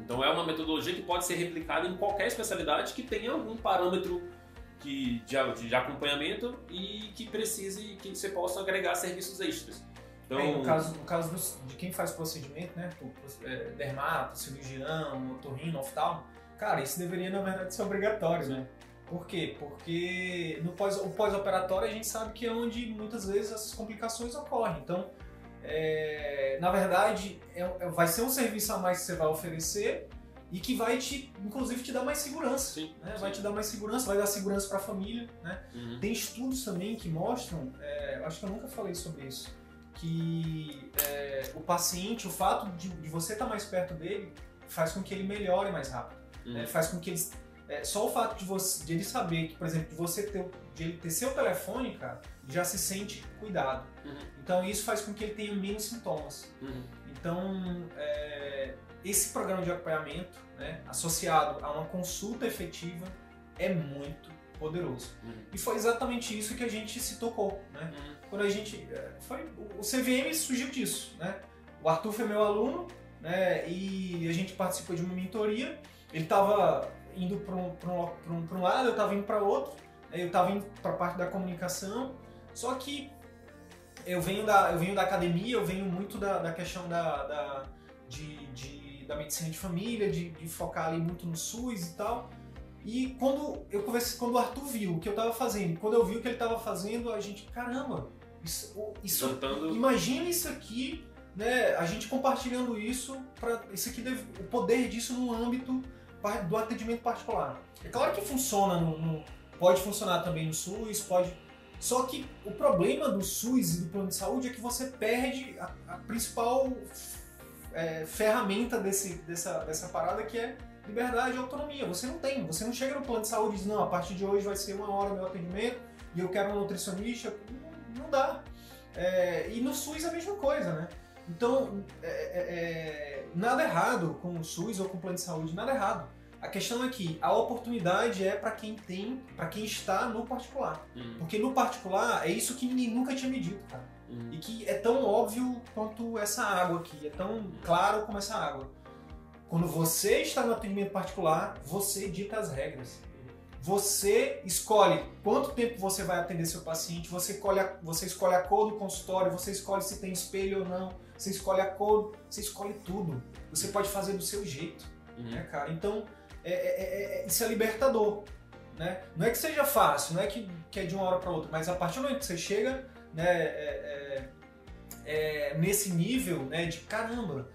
Então é uma metodologia que pode ser replicada em qualquer especialidade que tenha algum parâmetro que, de, de acompanhamento e que precise que você possa agregar serviços extras. Então, é, no caso, no caso de quem faz procedimento, né, é, dermato, cirurgião, otorrino, oftalmo, cara, isso deveria na verdade ser obrigatório, né? Por quê? Porque no pós, o pós-operatório a gente sabe que é onde muitas vezes essas complicações ocorrem. Então, é, na verdade, é, é, vai ser um serviço a mais que você vai oferecer e que vai te, inclusive, te dar mais segurança. Sim, né? Vai te dar mais segurança, vai dar segurança para a família. Né? Uhum. Tem estudos também que mostram, é, acho que eu nunca falei sobre isso, que é, o paciente, o fato de, de você estar tá mais perto dele, faz com que ele melhore mais rápido. Uhum. Né? Faz com que ele. É, só o fato de, você, de ele saber que, por exemplo, de você ter, de ele ter seu telefone, cara, já se sente cuidado. Uhum. Então isso faz com que ele tenha menos sintomas. Uhum. Então é, esse programa de acompanhamento, né, associado a uma consulta efetiva, é muito poderoso. Uhum. E foi exatamente isso que a gente se tocou, né? Uhum. Quando a gente é, foi o CVM surgiu disso, né? O Arthur foi meu aluno, né? E a gente participou de uma mentoria. Ele estava indo para um, um, um, um, lado, eu estava indo para outro. Eu estava indo para a parte da comunicação. Só que eu venho da, eu venho da academia, eu venho muito da, da questão da, da, de, de, da medicina de família, de, de focar ali muito no SUS e tal. E quando eu conversei, quando o Arthur viu o que eu estava fazendo, quando eu vi o que ele estava fazendo, a gente, caramba, isso, isso imagina isso aqui, né? A gente compartilhando isso para isso aqui deve, o poder disso no âmbito do atendimento particular. É claro que funciona no, no pode funcionar também no SUS, pode só que o problema do SUS e do plano de saúde é que você perde a, a principal é, ferramenta desse, dessa, dessa parada que é liberdade e autonomia. Você não tem, você não chega no plano de saúde e diz, não, a partir de hoje vai ser uma hora meu atendimento e eu quero um nutricionista. Não, não dá. É, e no SUS é a mesma coisa, né? Então, é, é, é nada errado com o SUS ou com o plano de saúde, nada errado. A questão é que a oportunidade é para quem tem, para quem está no particular. Uhum. Porque no particular é isso que ninguém nunca tinha medido, cara. Uhum. E que é tão óbvio quanto essa água aqui, é tão claro como essa água. Quando você está no atendimento particular, você dita as regras. Você escolhe quanto tempo você vai atender seu paciente, você escolhe a, você escolhe a cor do consultório, você escolhe se tem espelho ou não, você escolhe a cor, você escolhe tudo. Você pode fazer do seu jeito, uhum. né, cara? Então, é é, é, é, isso é libertador. Né? Não é que seja fácil, não é que, que é de uma hora para outra, mas a partir do momento que você chega né, é, é, nesse nível né, de caramba.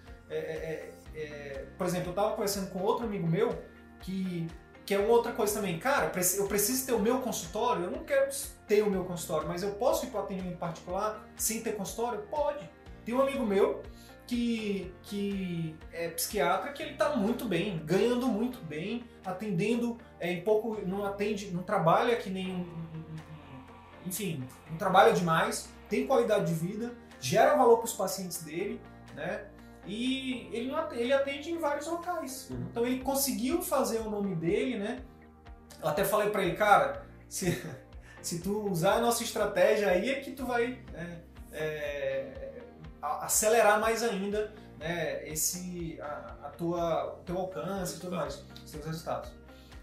por exemplo, eu estava conversando com outro amigo meu que, que é outra coisa também. Cara, eu preciso ter o meu consultório, eu não quero ter o meu consultório, mas eu posso ir para atendimento particular sem ter consultório? Pode. Tem um amigo meu que, que é psiquiatra que ele está muito bem, ganhando muito bem, atendendo é, em pouco, não atende, não trabalha que nem um, enfim, não trabalha demais, tem qualidade de vida, gera valor para os pacientes dele, né? E ele, não, ele atende em vários locais. Uhum. Então ele conseguiu fazer o nome dele, né? Eu até falei para ele, cara, se, [laughs] se tu usar a nossa estratégia aí é que tu vai né, é, acelerar mais ainda né, esse, a, a, tua, o teu alcance e tudo mais, os teus resultados.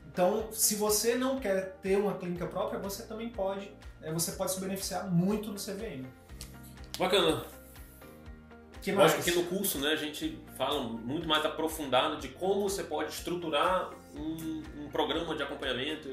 Então, se você não quer ter uma clínica própria, você também pode, né, você pode se beneficiar muito do CVM. Bacana. Que mais? Lógico que no curso né, a gente fala muito mais aprofundado de como você pode estruturar um, um programa de acompanhamento,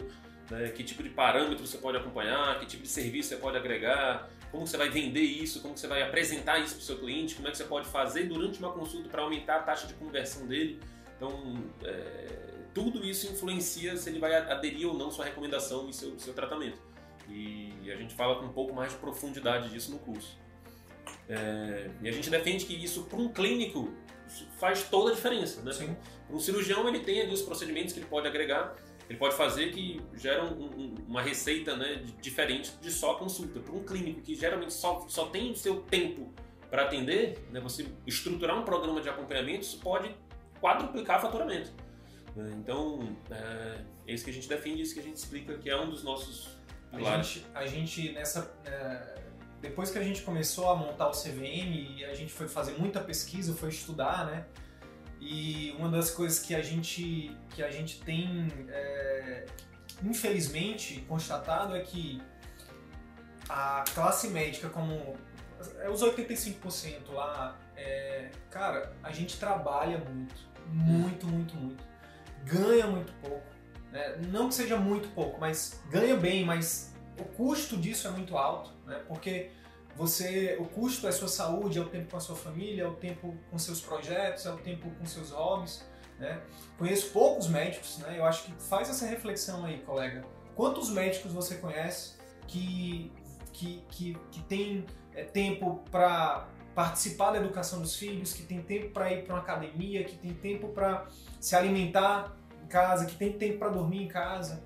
né, que tipo de parâmetros você pode acompanhar, que tipo de serviço você pode agregar, como você vai vender isso, como você vai apresentar isso para o seu cliente, como é que você pode fazer durante uma consulta para aumentar a taxa de conversão dele. Então, é, tudo isso influencia se ele vai aderir ou não sua recomendação e seu, seu tratamento. E a gente fala com um pouco mais de profundidade disso no curso. É, e a gente defende que isso, para um clínico, faz toda a diferença. Né? Um cirurgião, ele tem ali os procedimentos que ele pode agregar ele pode fazer que gera um, um, uma receita né, diferente de só consulta. Para um clínico que geralmente só, só tem o seu tempo para atender, né, você estruturar um programa de acompanhamento, isso pode quadruplicar faturamento. Então, é, é isso que a gente defende, isso que a gente explica, que é um dos nossos A pilares. gente, a gente nessa. é, depois que a gente começou a montar o CVM e a gente foi fazer muita pesquisa, foi estudar, né? E uma das coisas que a gente, que a gente tem, é, infelizmente, constatado é que a classe médica, como é os 85% lá, é, cara, a gente trabalha muito, muito, muito, muito. Ganha muito pouco. né? Não que seja muito pouco, mas ganha bem, mas o custo disso é muito alto, né? Porque você, o custo é sua saúde, é o tempo com a sua família, é o tempo com seus projetos, é o tempo com seus hobbies, né? Conheço poucos médicos, né? Eu acho que faz essa reflexão aí, colega. Quantos médicos você conhece que que, que, que tem é, tempo para participar da educação dos filhos, que tem tempo para ir para uma academia, que tem tempo para se alimentar em casa, que tem tempo para dormir em casa,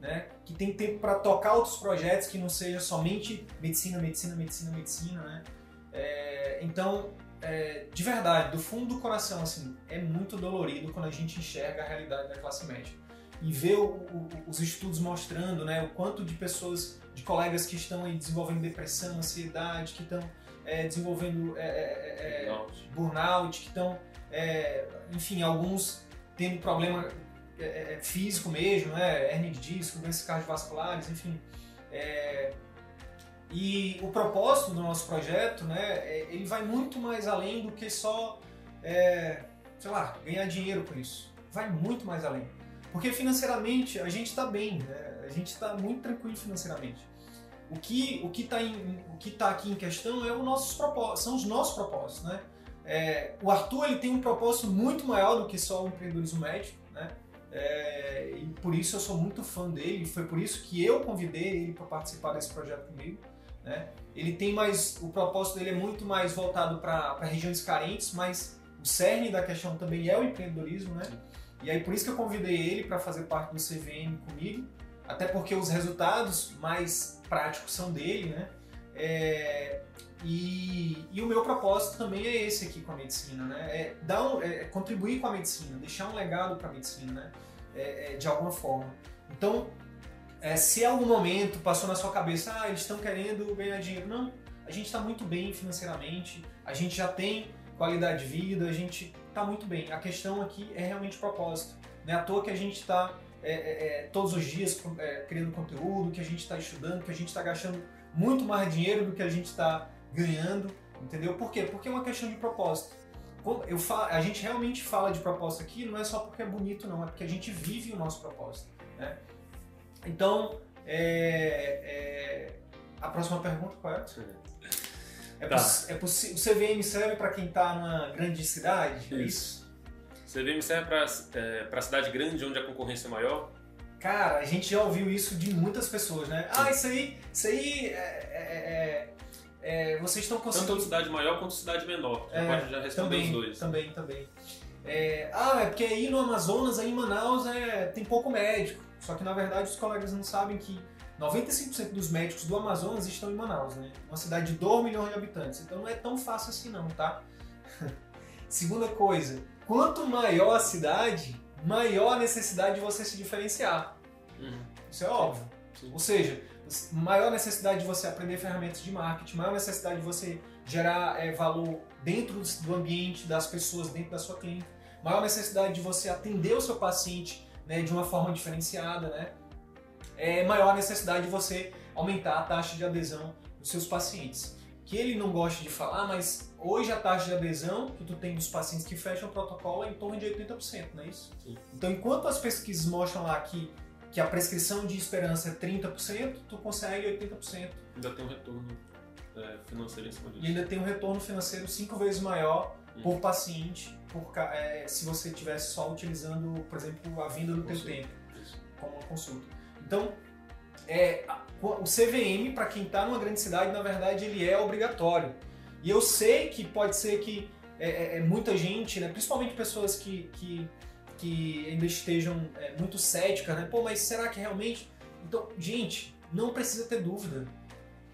né? que tem tempo para tocar outros projetos que não seja somente medicina, medicina, medicina, medicina. Né? É, então, é, de verdade, do fundo do coração, assim, é muito dolorido quando a gente enxerga a realidade da classe média e vê o, o, os estudos mostrando né, o quanto de pessoas, de colegas que estão aí desenvolvendo depressão, ansiedade, que estão é, desenvolvendo é, é, é, Burnout. burnout, que estão, enfim, alguns tendo problema é, é, físico mesmo, né? hernia de disco, doenças cardiovasculares, enfim. É, e o propósito do nosso projeto, né, é- ele vai muito mais além do que só, é, sei lá, ganhar dinheiro com isso. Vai muito mais além. Porque financeiramente a gente está bem, né? a gente está muito tranquilo financeiramente. O que o que está tá aqui em questão é o nossos são os nossos propósitos, né? É, o Arthur ele tem um propósito muito maior do que só o empreendedorismo médico? É, e por isso eu sou muito fã dele. Foi por isso que eu convidei ele para participar desse projeto comigo. Né? Ele tem mais, o propósito dele é muito mais voltado para regiões carentes, mas o cerne da questão também é o empreendedorismo, né? E aí por isso que eu convidei ele para fazer parte do CVM comigo, até porque os resultados mais práticos são dele, né? É, e, e o meu propósito também é esse aqui com a medicina, né? É, dar um, é contribuir com a medicina, deixar um legado para a medicina, né? É, é, de alguma forma. Então, é, se algum momento passou na sua cabeça, ah, eles estão querendo ganhar dinheiro, não. A gente está muito bem financeiramente, a gente já tem qualidade de vida, a gente está muito bem. A questão aqui é realmente propósito. Não é à toa que a gente está é, é, é, todos os dias é, criando conteúdo, que a gente está estudando, que a gente está gastando muito mais dinheiro do que a gente está ganhando, entendeu? Por quê? Porque é uma questão de propósito. Eu falo, a gente realmente fala de propósito aqui, não é só porque é bonito, não, é porque a gente vive o nosso propósito. Né? Então, é, é, a próxima pergunta qual é? É, Tá. é o CVM serve para quem está numa grande cidade? É Isso. CVM serve para cidade grande, onde a concorrência é maior. Cara, a gente já ouviu isso de muitas pessoas, né? Ah, isso aí, isso aí é, é- é- vocês estão Tanto conseguindo. cidade maior quanto cidade menor. Já É, pode já responder também, os dois. também, também. É, ah, é porque aí no Amazonas, aí em Manaus, é, tem pouco médico. Só que na verdade os colegas não sabem que 95% dos médicos do Amazonas estão em Manaus, né? Uma cidade de 2 milhões de habitantes. Então não é tão fácil assim não, tá? [laughs] Segunda coisa, quanto maior a cidade, maior a necessidade de você se diferenciar. Uhum. Isso é óbvio. Sim. Ou seja, maior necessidade de você aprender ferramentas de marketing, maior necessidade de você gerar é, valor dentro do ambiente das pessoas, dentro da sua clínica, maior necessidade de você atender o seu paciente né, de uma forma diferenciada, né? É maior necessidade de você aumentar a taxa de adesão dos seus pacientes. Que ele não gosta de falar, mas hoje a taxa de adesão que tu tem dos pacientes que fecham o protocolo é em torno de 80%, não é isso? Sim. Então, enquanto as pesquisas mostram lá que que a prescrição de esperança é 30%, tu consegue 80%. Ainda tem um retorno é, financeiro em cima E disso. ainda tem um retorno financeiro cinco vezes maior Hum. por paciente, por, é, se você estivesse só utilizando, por exemplo, a venda do teu tempo Isso. como uma consulta. Então, é, o CVM, para quem está numa grande cidade, na verdade, ele é obrigatório. E eu sei que pode ser que é, é, é muita gente, né, principalmente pessoas que, que, que ainda estejam é, muito céticas, né? Pô, mas será que realmente? Então, gente, não precisa ter dúvida.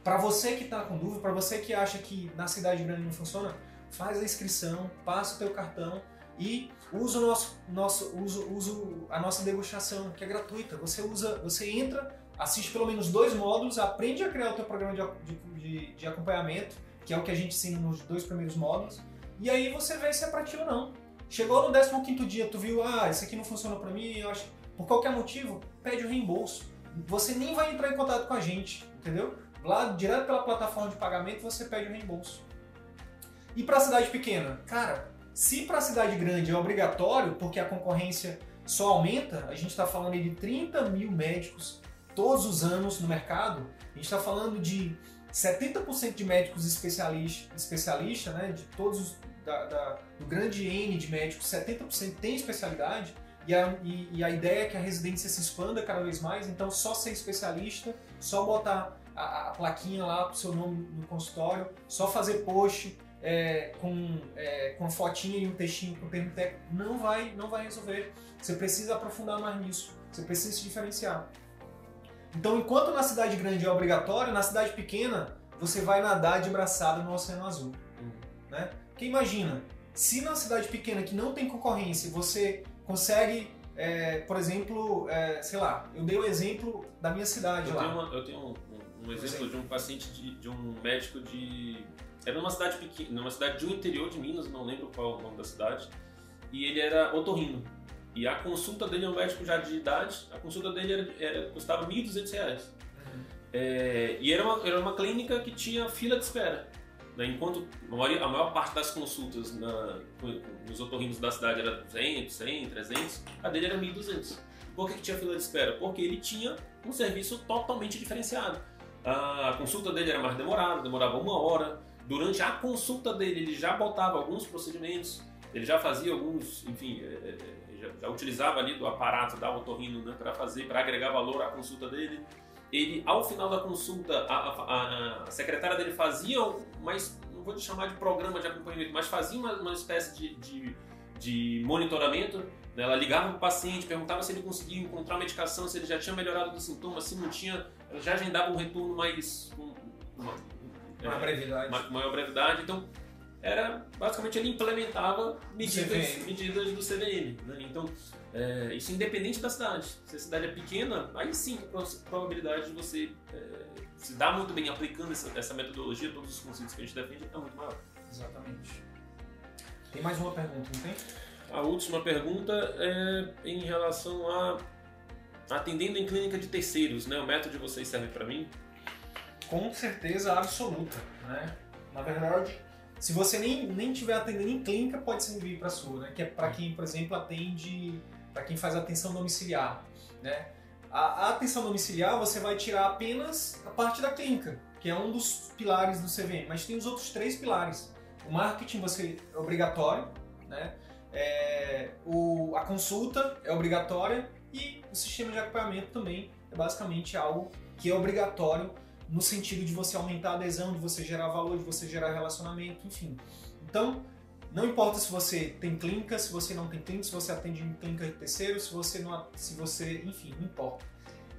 Para você que está com dúvida, para você que acha que na cidade grande não funciona, faz a inscrição, passa o teu cartão e usa o nosso, nosso usa, usa a nossa degustação, que é gratuita. Você usa, você entra, assiste pelo menos dois módulos, aprende a criar o teu programa de, de, de acompanhamento, que é o que a gente ensina nos dois primeiros módulos, e aí você vê se é pra ti ou não. Chegou no 15 dia, tu viu, ah, esse aqui não funciona pra mim, eu acho. Por qualquer motivo, pede o reembolso. Você nem vai entrar em contato com a gente, entendeu? Lá, direto pela plataforma de pagamento, você pede o reembolso. E para cidade pequena? Cara, se para cidade grande é obrigatório, porque a concorrência só aumenta, a gente está falando de 30 mil médicos todos os anos no mercado, a gente está falando de 70% de médicos especialistas, especialista, né, de todos os, da, da, do grande N de médicos, 70% tem especialidade, e a, e, e a, ideia é que a residência se expanda cada vez mais, então só ser especialista, só botar a, a plaquinha lá pro seu nome no consultório, só fazer post é, com, é, com a fotinha e um textinho com o termo técnico, não vai, não vai resolver. Você precisa aprofundar mais nisso, você precisa se diferenciar. Então, enquanto na cidade grande é obrigatório, na cidade pequena você vai nadar de braçada no Oceano Azul. Uhum. Né? Porque imagina, se na cidade pequena que não tem concorrência você consegue, é, por exemplo, é, sei lá, eu dei o exemplo da minha cidade eu lá. Tenho uma, eu tenho um, um, um exemplo, de um paciente, de, de, um médico de... Era numa cidade pequena, numa cidade de um interior de Minas, não lembro qual é o nome da cidade, e ele era otorrino. E a consulta dele é um médico já de idade, a consulta dele era, era custava R$ 1.200. Uhum. É, e era uma, era uma clínica que tinha fila de espera. Né? Enquanto a maior, a maior, parte das consultas na, nos otorrinos da cidade era 200, 100, 300, a dele era 1.200. Por que, que tinha fila de espera? Porque ele tinha um serviço totalmente diferenciado. A consulta dele era mais demorada, demorava uma hora. Durante a consulta dele, ele já botava alguns procedimentos, ele já fazia alguns, enfim, é, é, é, já, utilizava ali do aparato da otorrino né, para fazer, para agregar valor à consulta dele ele, ao final da consulta, a, a, a secretária dele fazia mais, não vou te chamar de programa de acompanhamento, mas fazia uma, uma espécie de, de, de monitoramento. Né? Ela ligava para o paciente, perguntava se ele conseguia encontrar medicação, se ele já tinha melhorado dos sintomas, se não tinha, ela já agendava um retorno mais. Um, uma, uma é, brevidade. Uma, maior brevidade. Então, era basicamente ele implementava medidas, medidas do CVM. Né? Então, é, isso independente da cidade. Se a cidade é pequena, aí sim a probabilidade de você é, se dar muito bem aplicando essa, essa, metodologia, todos os conceitos que a gente defende, é muito maior. Exatamente. Tem mais uma pergunta, não tem? A última pergunta é em relação a atendendo em clínica de terceiros, né? O método de vocês serve para mim? Com certeza absoluta, né? Na verdade, se você nem, nem tiver atendendo em clínica, pode servir para a sua, né? Que é para quem, por exemplo, atende, para quem faz atenção domiciliar, né? A, a, atenção domiciliar você vai tirar apenas a parte da clínica, que é um dos pilares do CVM, mas tem os outros três pilares. O marketing você é obrigatório, né? É, o, a consulta é obrigatória e o sistema de acompanhamento também é basicamente algo que é obrigatório no sentido de você aumentar a adesão, de você gerar valor, de você gerar relacionamento, enfim. Então, não importa se você tem clínica, se você não tem clínica, se você atende em clínica de terceiro, se você não, se você, enfim, não importa.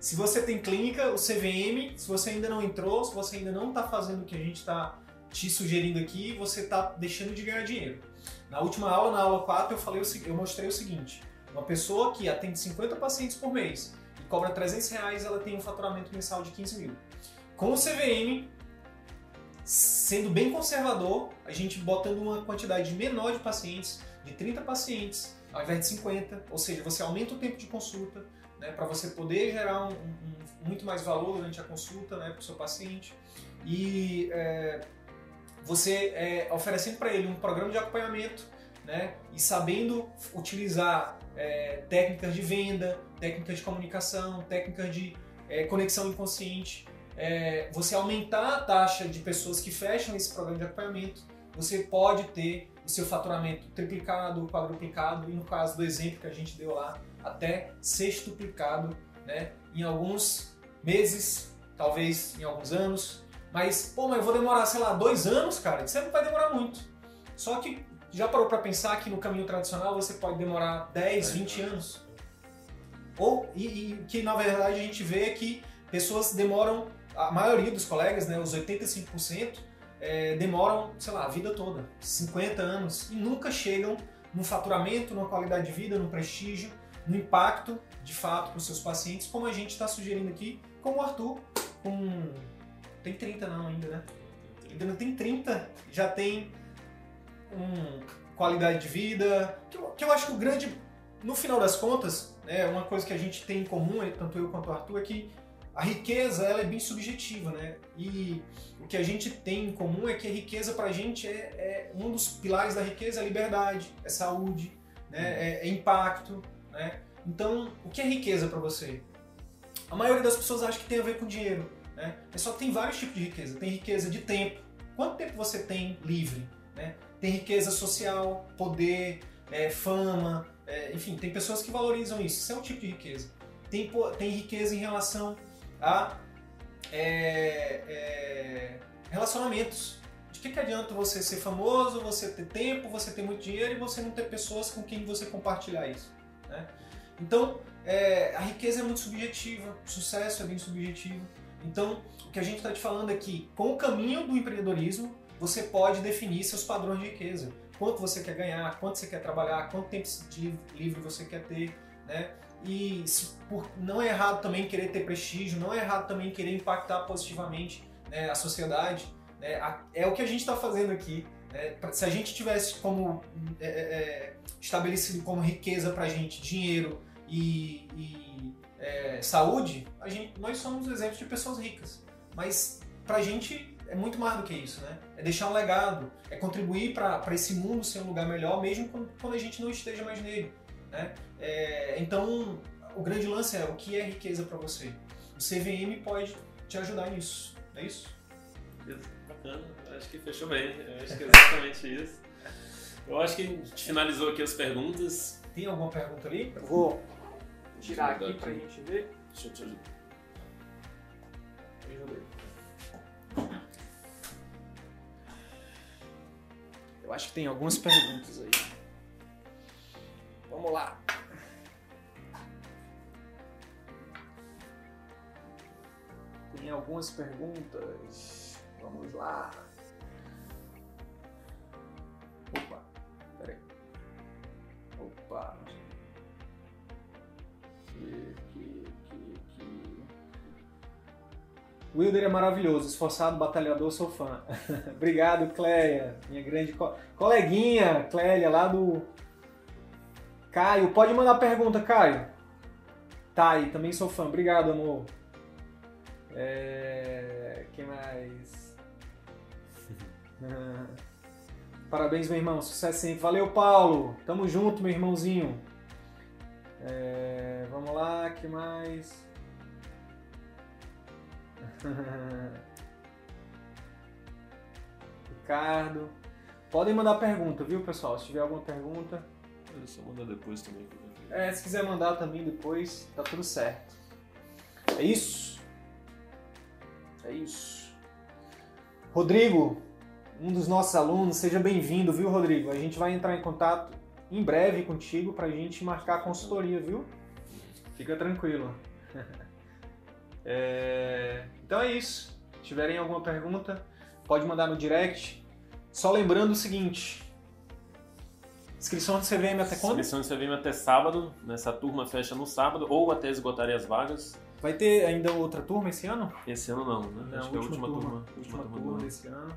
Se você tem clínica, o CVM, se você ainda não entrou, se você ainda não está fazendo o que a gente está te sugerindo aqui, você está deixando de ganhar dinheiro. Na última aula, na aula 4, eu falei, eu mostrei o seguinte: uma pessoa que atende 50 pacientes por mês e cobra 300 reais, ela tem um faturamento mensal de 15 mil. Com o CVM, sendo bem conservador, a gente botando uma quantidade menor de pacientes, de 30 pacientes, ao invés de 50, ou seja, você aumenta o tempo de consulta, né, para você poder gerar um, um, muito mais valor durante a consulta né, para o seu paciente. E é, você é, oferecendo para ele um programa de acompanhamento né, e sabendo utilizar é, técnicas de venda, técnicas de comunicação, técnicas de é, conexão inconsciente, é, você aumentar a taxa de pessoas que fecham esse programa de acompanhamento, você pode ter o seu faturamento triplicado, quadruplicado e no caso do exemplo que a gente deu lá, até sextuplicado né, em alguns meses, talvez em alguns anos. Mas, pô, mas eu vou demorar, sei lá, dois anos, cara? Isso não vai demorar muito. Só que já parou para pensar que no caminho tradicional você pode demorar 10, 20 anos? Ou, e, e que na verdade a gente vê que pessoas demoram a maioria dos colegas, né, os 85%, é, demoram, sei lá, a vida toda, 50 anos, e nunca chegam no faturamento, na qualidade de vida, no prestígio, no impacto, de fato, para os seus pacientes, como a gente está sugerindo aqui, como o Arthur, com... tem 30 não ainda, né? Ainda não tem 30, já tem um, qualidade de vida, que eu, que eu acho que o grande, no final das contas, né, uma coisa que a gente tem em comum, tanto eu quanto o Arthur, é que a riqueza ela é bem subjetiva, né? E o que a gente tem em comum é que a riqueza para a gente é, é, um dos pilares da riqueza é a liberdade, é saúde, né? é, é impacto, né? Então, o que é riqueza para você? A maioria das pessoas acha que tem a ver com dinheiro, né? Mas só tem vários tipos de riqueza. Tem riqueza de tempo. Quanto tempo você tem livre, né? Tem riqueza social, poder, é, fama, é, enfim, tem pessoas que valorizam isso. Isso é um tipo de riqueza. Tem, tem riqueza em relação a é, é, relacionamentos. De que, que adianta você ser famoso, você ter tempo, você ter muito dinheiro e você não ter pessoas com quem você compartilhar isso? Né? Então, é, a riqueza é muito subjetiva, o sucesso é bem subjetivo. Então, o que a gente está te falando aqui, com o caminho do empreendedorismo, você pode definir seus padrões de riqueza. Quanto você quer ganhar, quanto você quer trabalhar, quanto tempo livre você quer ter, né? E se, por, não é errado também querer ter prestígio, não é errado também querer impactar positivamente né, a sociedade. Né? É o que a gente está fazendo aqui. Né? Se a gente tivesse como é, é, é estabelecido como riqueza para a gente dinheiro e, e é, saúde, a gente, nós somos exemplos de pessoas ricas. Mas para a gente é muito mais do que isso, né? É deixar um legado, é contribuir para esse mundo ser um lugar melhor, mesmo quando, quando a gente não esteja mais nele. Né? É, então, o grande lance é o que é riqueza para você. O CVM pode te ajudar nisso, não é isso? Bacana, acho que fechou bem, eu acho que é exatamente isso. Eu acho que a gente finalizou aqui as perguntas. Tem alguma pergunta ali? Eu vou tirar aqui para a gente ver. Deixa eu te ajudar. Eu acho que tem algumas perguntas aí. Vamos lá. Tem algumas perguntas. Vamos lá. Opa, peraí. Opa. Aqui, aqui, aqui. Wilder é maravilhoso, esforçado, batalhador, sou fã. [laughs] Obrigado, Cléia, minha grande co coleguinha, Clélia, lá do Caio, pode mandar pergunta, Caio. Tá aí, também sou fã. Obrigado, amor. É... Quem mais? [laughs] Parabéns, meu irmão. Sucesso sempre. Valeu, Paulo. Tamo junto, meu irmãozinho. É... Vamos lá, que mais? [laughs] Ricardo. Podem mandar pergunta, viu, pessoal? Se tiver alguma pergunta. É só mandar depois também. É, se quiser mandar também depois, tá tudo certo. É isso? É isso. Rodrigo, um dos nossos alunos, seja bem-vindo, viu, Rodrigo? A gente vai entrar em contato em breve contigo pra gente marcar a consultoria, viu? Fica tranquilo. [laughs] é... Então é isso. Se tiverem alguma pergunta, pode mandar no direct. Só lembrando o seguinte, Inscrição do CVM até quando? Inscrição do CVM até sábado. Nessa turma fecha no sábado ou até esgotarem as vagas. Vai ter ainda outra turma esse ano? Esse ano não, né? Não, Acho que é a última turma. turma última, turma, turma desse ano.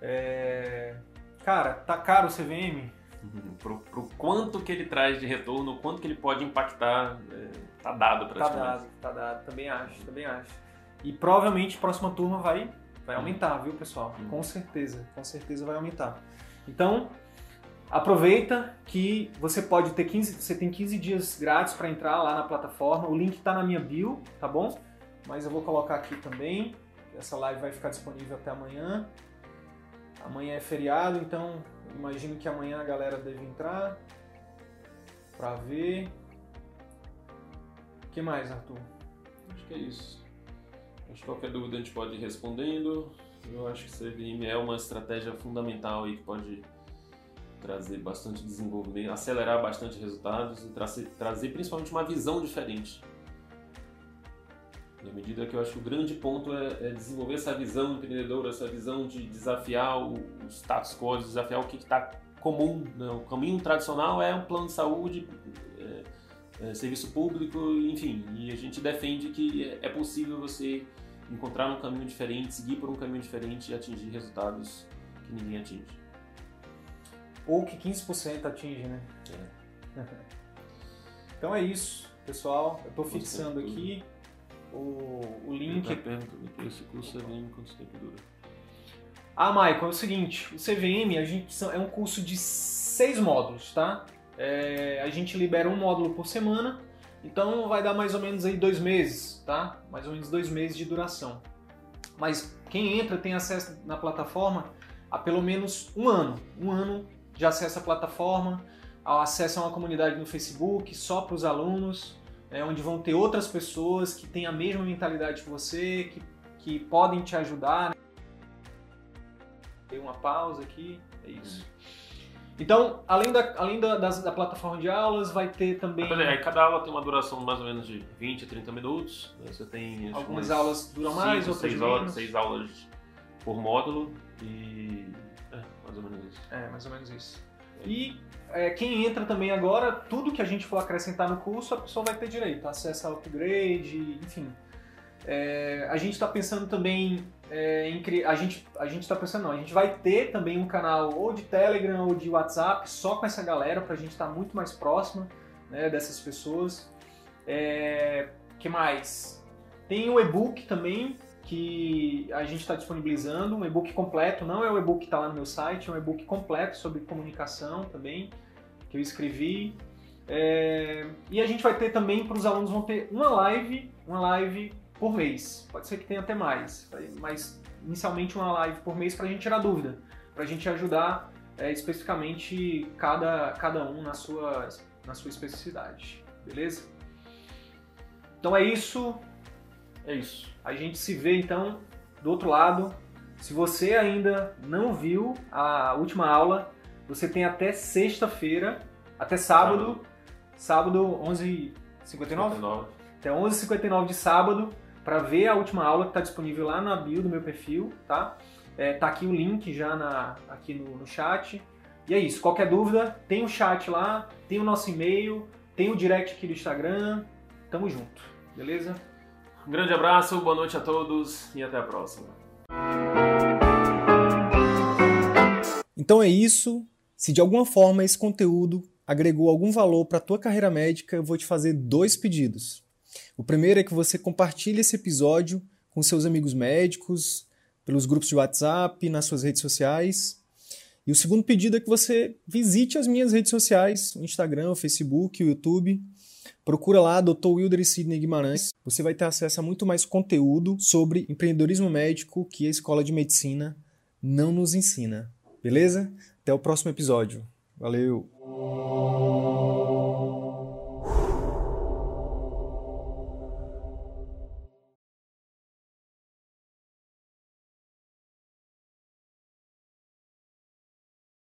É... Cara, tá caro o CVM? Uhum. [laughs] Pro, pro, quanto que ele traz de retorno, o quanto que ele pode impactar, é, tá dado praticamente. Tá dado, tá dado. Também acho, também acho. E provavelmente a próxima turma vai, vai uhum. aumentar, viu, pessoal? Uhum. Com certeza, com certeza vai aumentar. Então, Aproveita que você pode ter 15, você tem 15 dias grátis para entrar lá na plataforma. O link está na minha bio, tá bom? Mas eu vou colocar aqui também. Essa live vai ficar disponível até amanhã. Amanhã é feriado, então imagino que amanhã a galera deve entrar para ver. O que mais, Arthur? Acho que é isso. Acho que qualquer dúvida a gente pode ir respondendo. Eu acho que CVM é uma estratégia fundamental aí que pode trazer bastante desenvolvimento, acelerar bastante resultados e trazer, trazer principalmente uma visão diferente. À medida que eu acho que o grande ponto é, é desenvolver essa visão empreendedora, essa visão de desafiar o, o status quo, desafiar o que está comum. Né? O caminho tradicional é um plano de saúde, é, é, serviço público, enfim. E a gente defende que é, é possível você encontrar um caminho diferente, seguir por um caminho diferente e atingir resultados que ninguém atinge. Ou que 15% atinge, né? É. então é isso, pessoal. Eu estou fixando aqui o, o link. esse curso CVM quanto tempo dura? Ah, Michael, é o seguinte, o CVM a gente, é um curso de seis módulos, tá? É, a gente libera um módulo por semana, então vai dar mais ou menos aí dois meses, tá? Mais ou menos dois meses de duração. Mas quem entra tem acesso na plataforma há pelo menos um ano. Um ano de acesso à plataforma, acesso a uma comunidade no Facebook só para os alunos, é, onde vão ter outras pessoas que têm a mesma mentalidade que você, que, que podem te ajudar. Né? Dei uma pausa aqui, é isso. Então, além da, além da, da, da plataforma de aulas, vai ter também. Aí, cada aula tem uma duração mais ou menos de 20 a 30 minutos. Né? Você tem. Algumas aulas duram mais, outras seis menos. Horas, seis aulas por módulo e. É, mais ou menos isso. É, mais ou menos isso. E é, quem entra também agora, tudo que a gente for acrescentar no curso, a pessoa vai ter direito, acesso ao upgrade, enfim. É, a gente está pensando também é, em a gente a gente está pensando não, a gente vai ter também um canal ou de Telegram ou de WhatsApp só com essa galera para a gente estar tá muito mais próxima né, dessas pessoas. É, que mais? Tem o e-book também que a gente está disponibilizando, um e-book completo, não é o e-book que está lá no meu site, é um e-book completo sobre comunicação também, que eu escrevi. É, e a gente vai ter também para os alunos vão ter uma live, uma live por mês. Pode ser que tenha até mais, mas inicialmente uma live por mês para a gente tirar dúvida, para a gente ajudar é, especificamente cada, cada um na sua, na sua especificidade, beleza? Então é isso. É isso. A gente se vê então do outro lado. Se você ainda não viu a última aula, você tem até sexta-feira, até sábado, sábado, sábado 11h59? Até 11h59 de sábado, para ver a última aula que está disponível lá na bio do meu perfil, tá? É, tá aqui o link já na, aqui no, no chat. E é isso, qualquer dúvida, tem o chat lá, tem o nosso e-mail, tem o direct aqui do Instagram. Tamo junto, beleza? Um grande abraço, boa noite a todos e até a próxima. Então é isso. Se de alguma forma esse conteúdo agregou algum valor para a tua carreira médica, eu vou te fazer dois pedidos. O primeiro é que você compartilhe esse episódio com seus amigos médicos, pelos grupos de WhatsApp, nas suas redes sociais. E o segundo pedido é que você visite as minhas redes sociais, o Instagram, o Facebook, o YouTube Procura lá Dr. Wilder e Sidney Guimarães. Você vai ter acesso a muito mais conteúdo sobre empreendedorismo médico que a escola de medicina não nos ensina. Beleza? Até o próximo episódio. Valeu!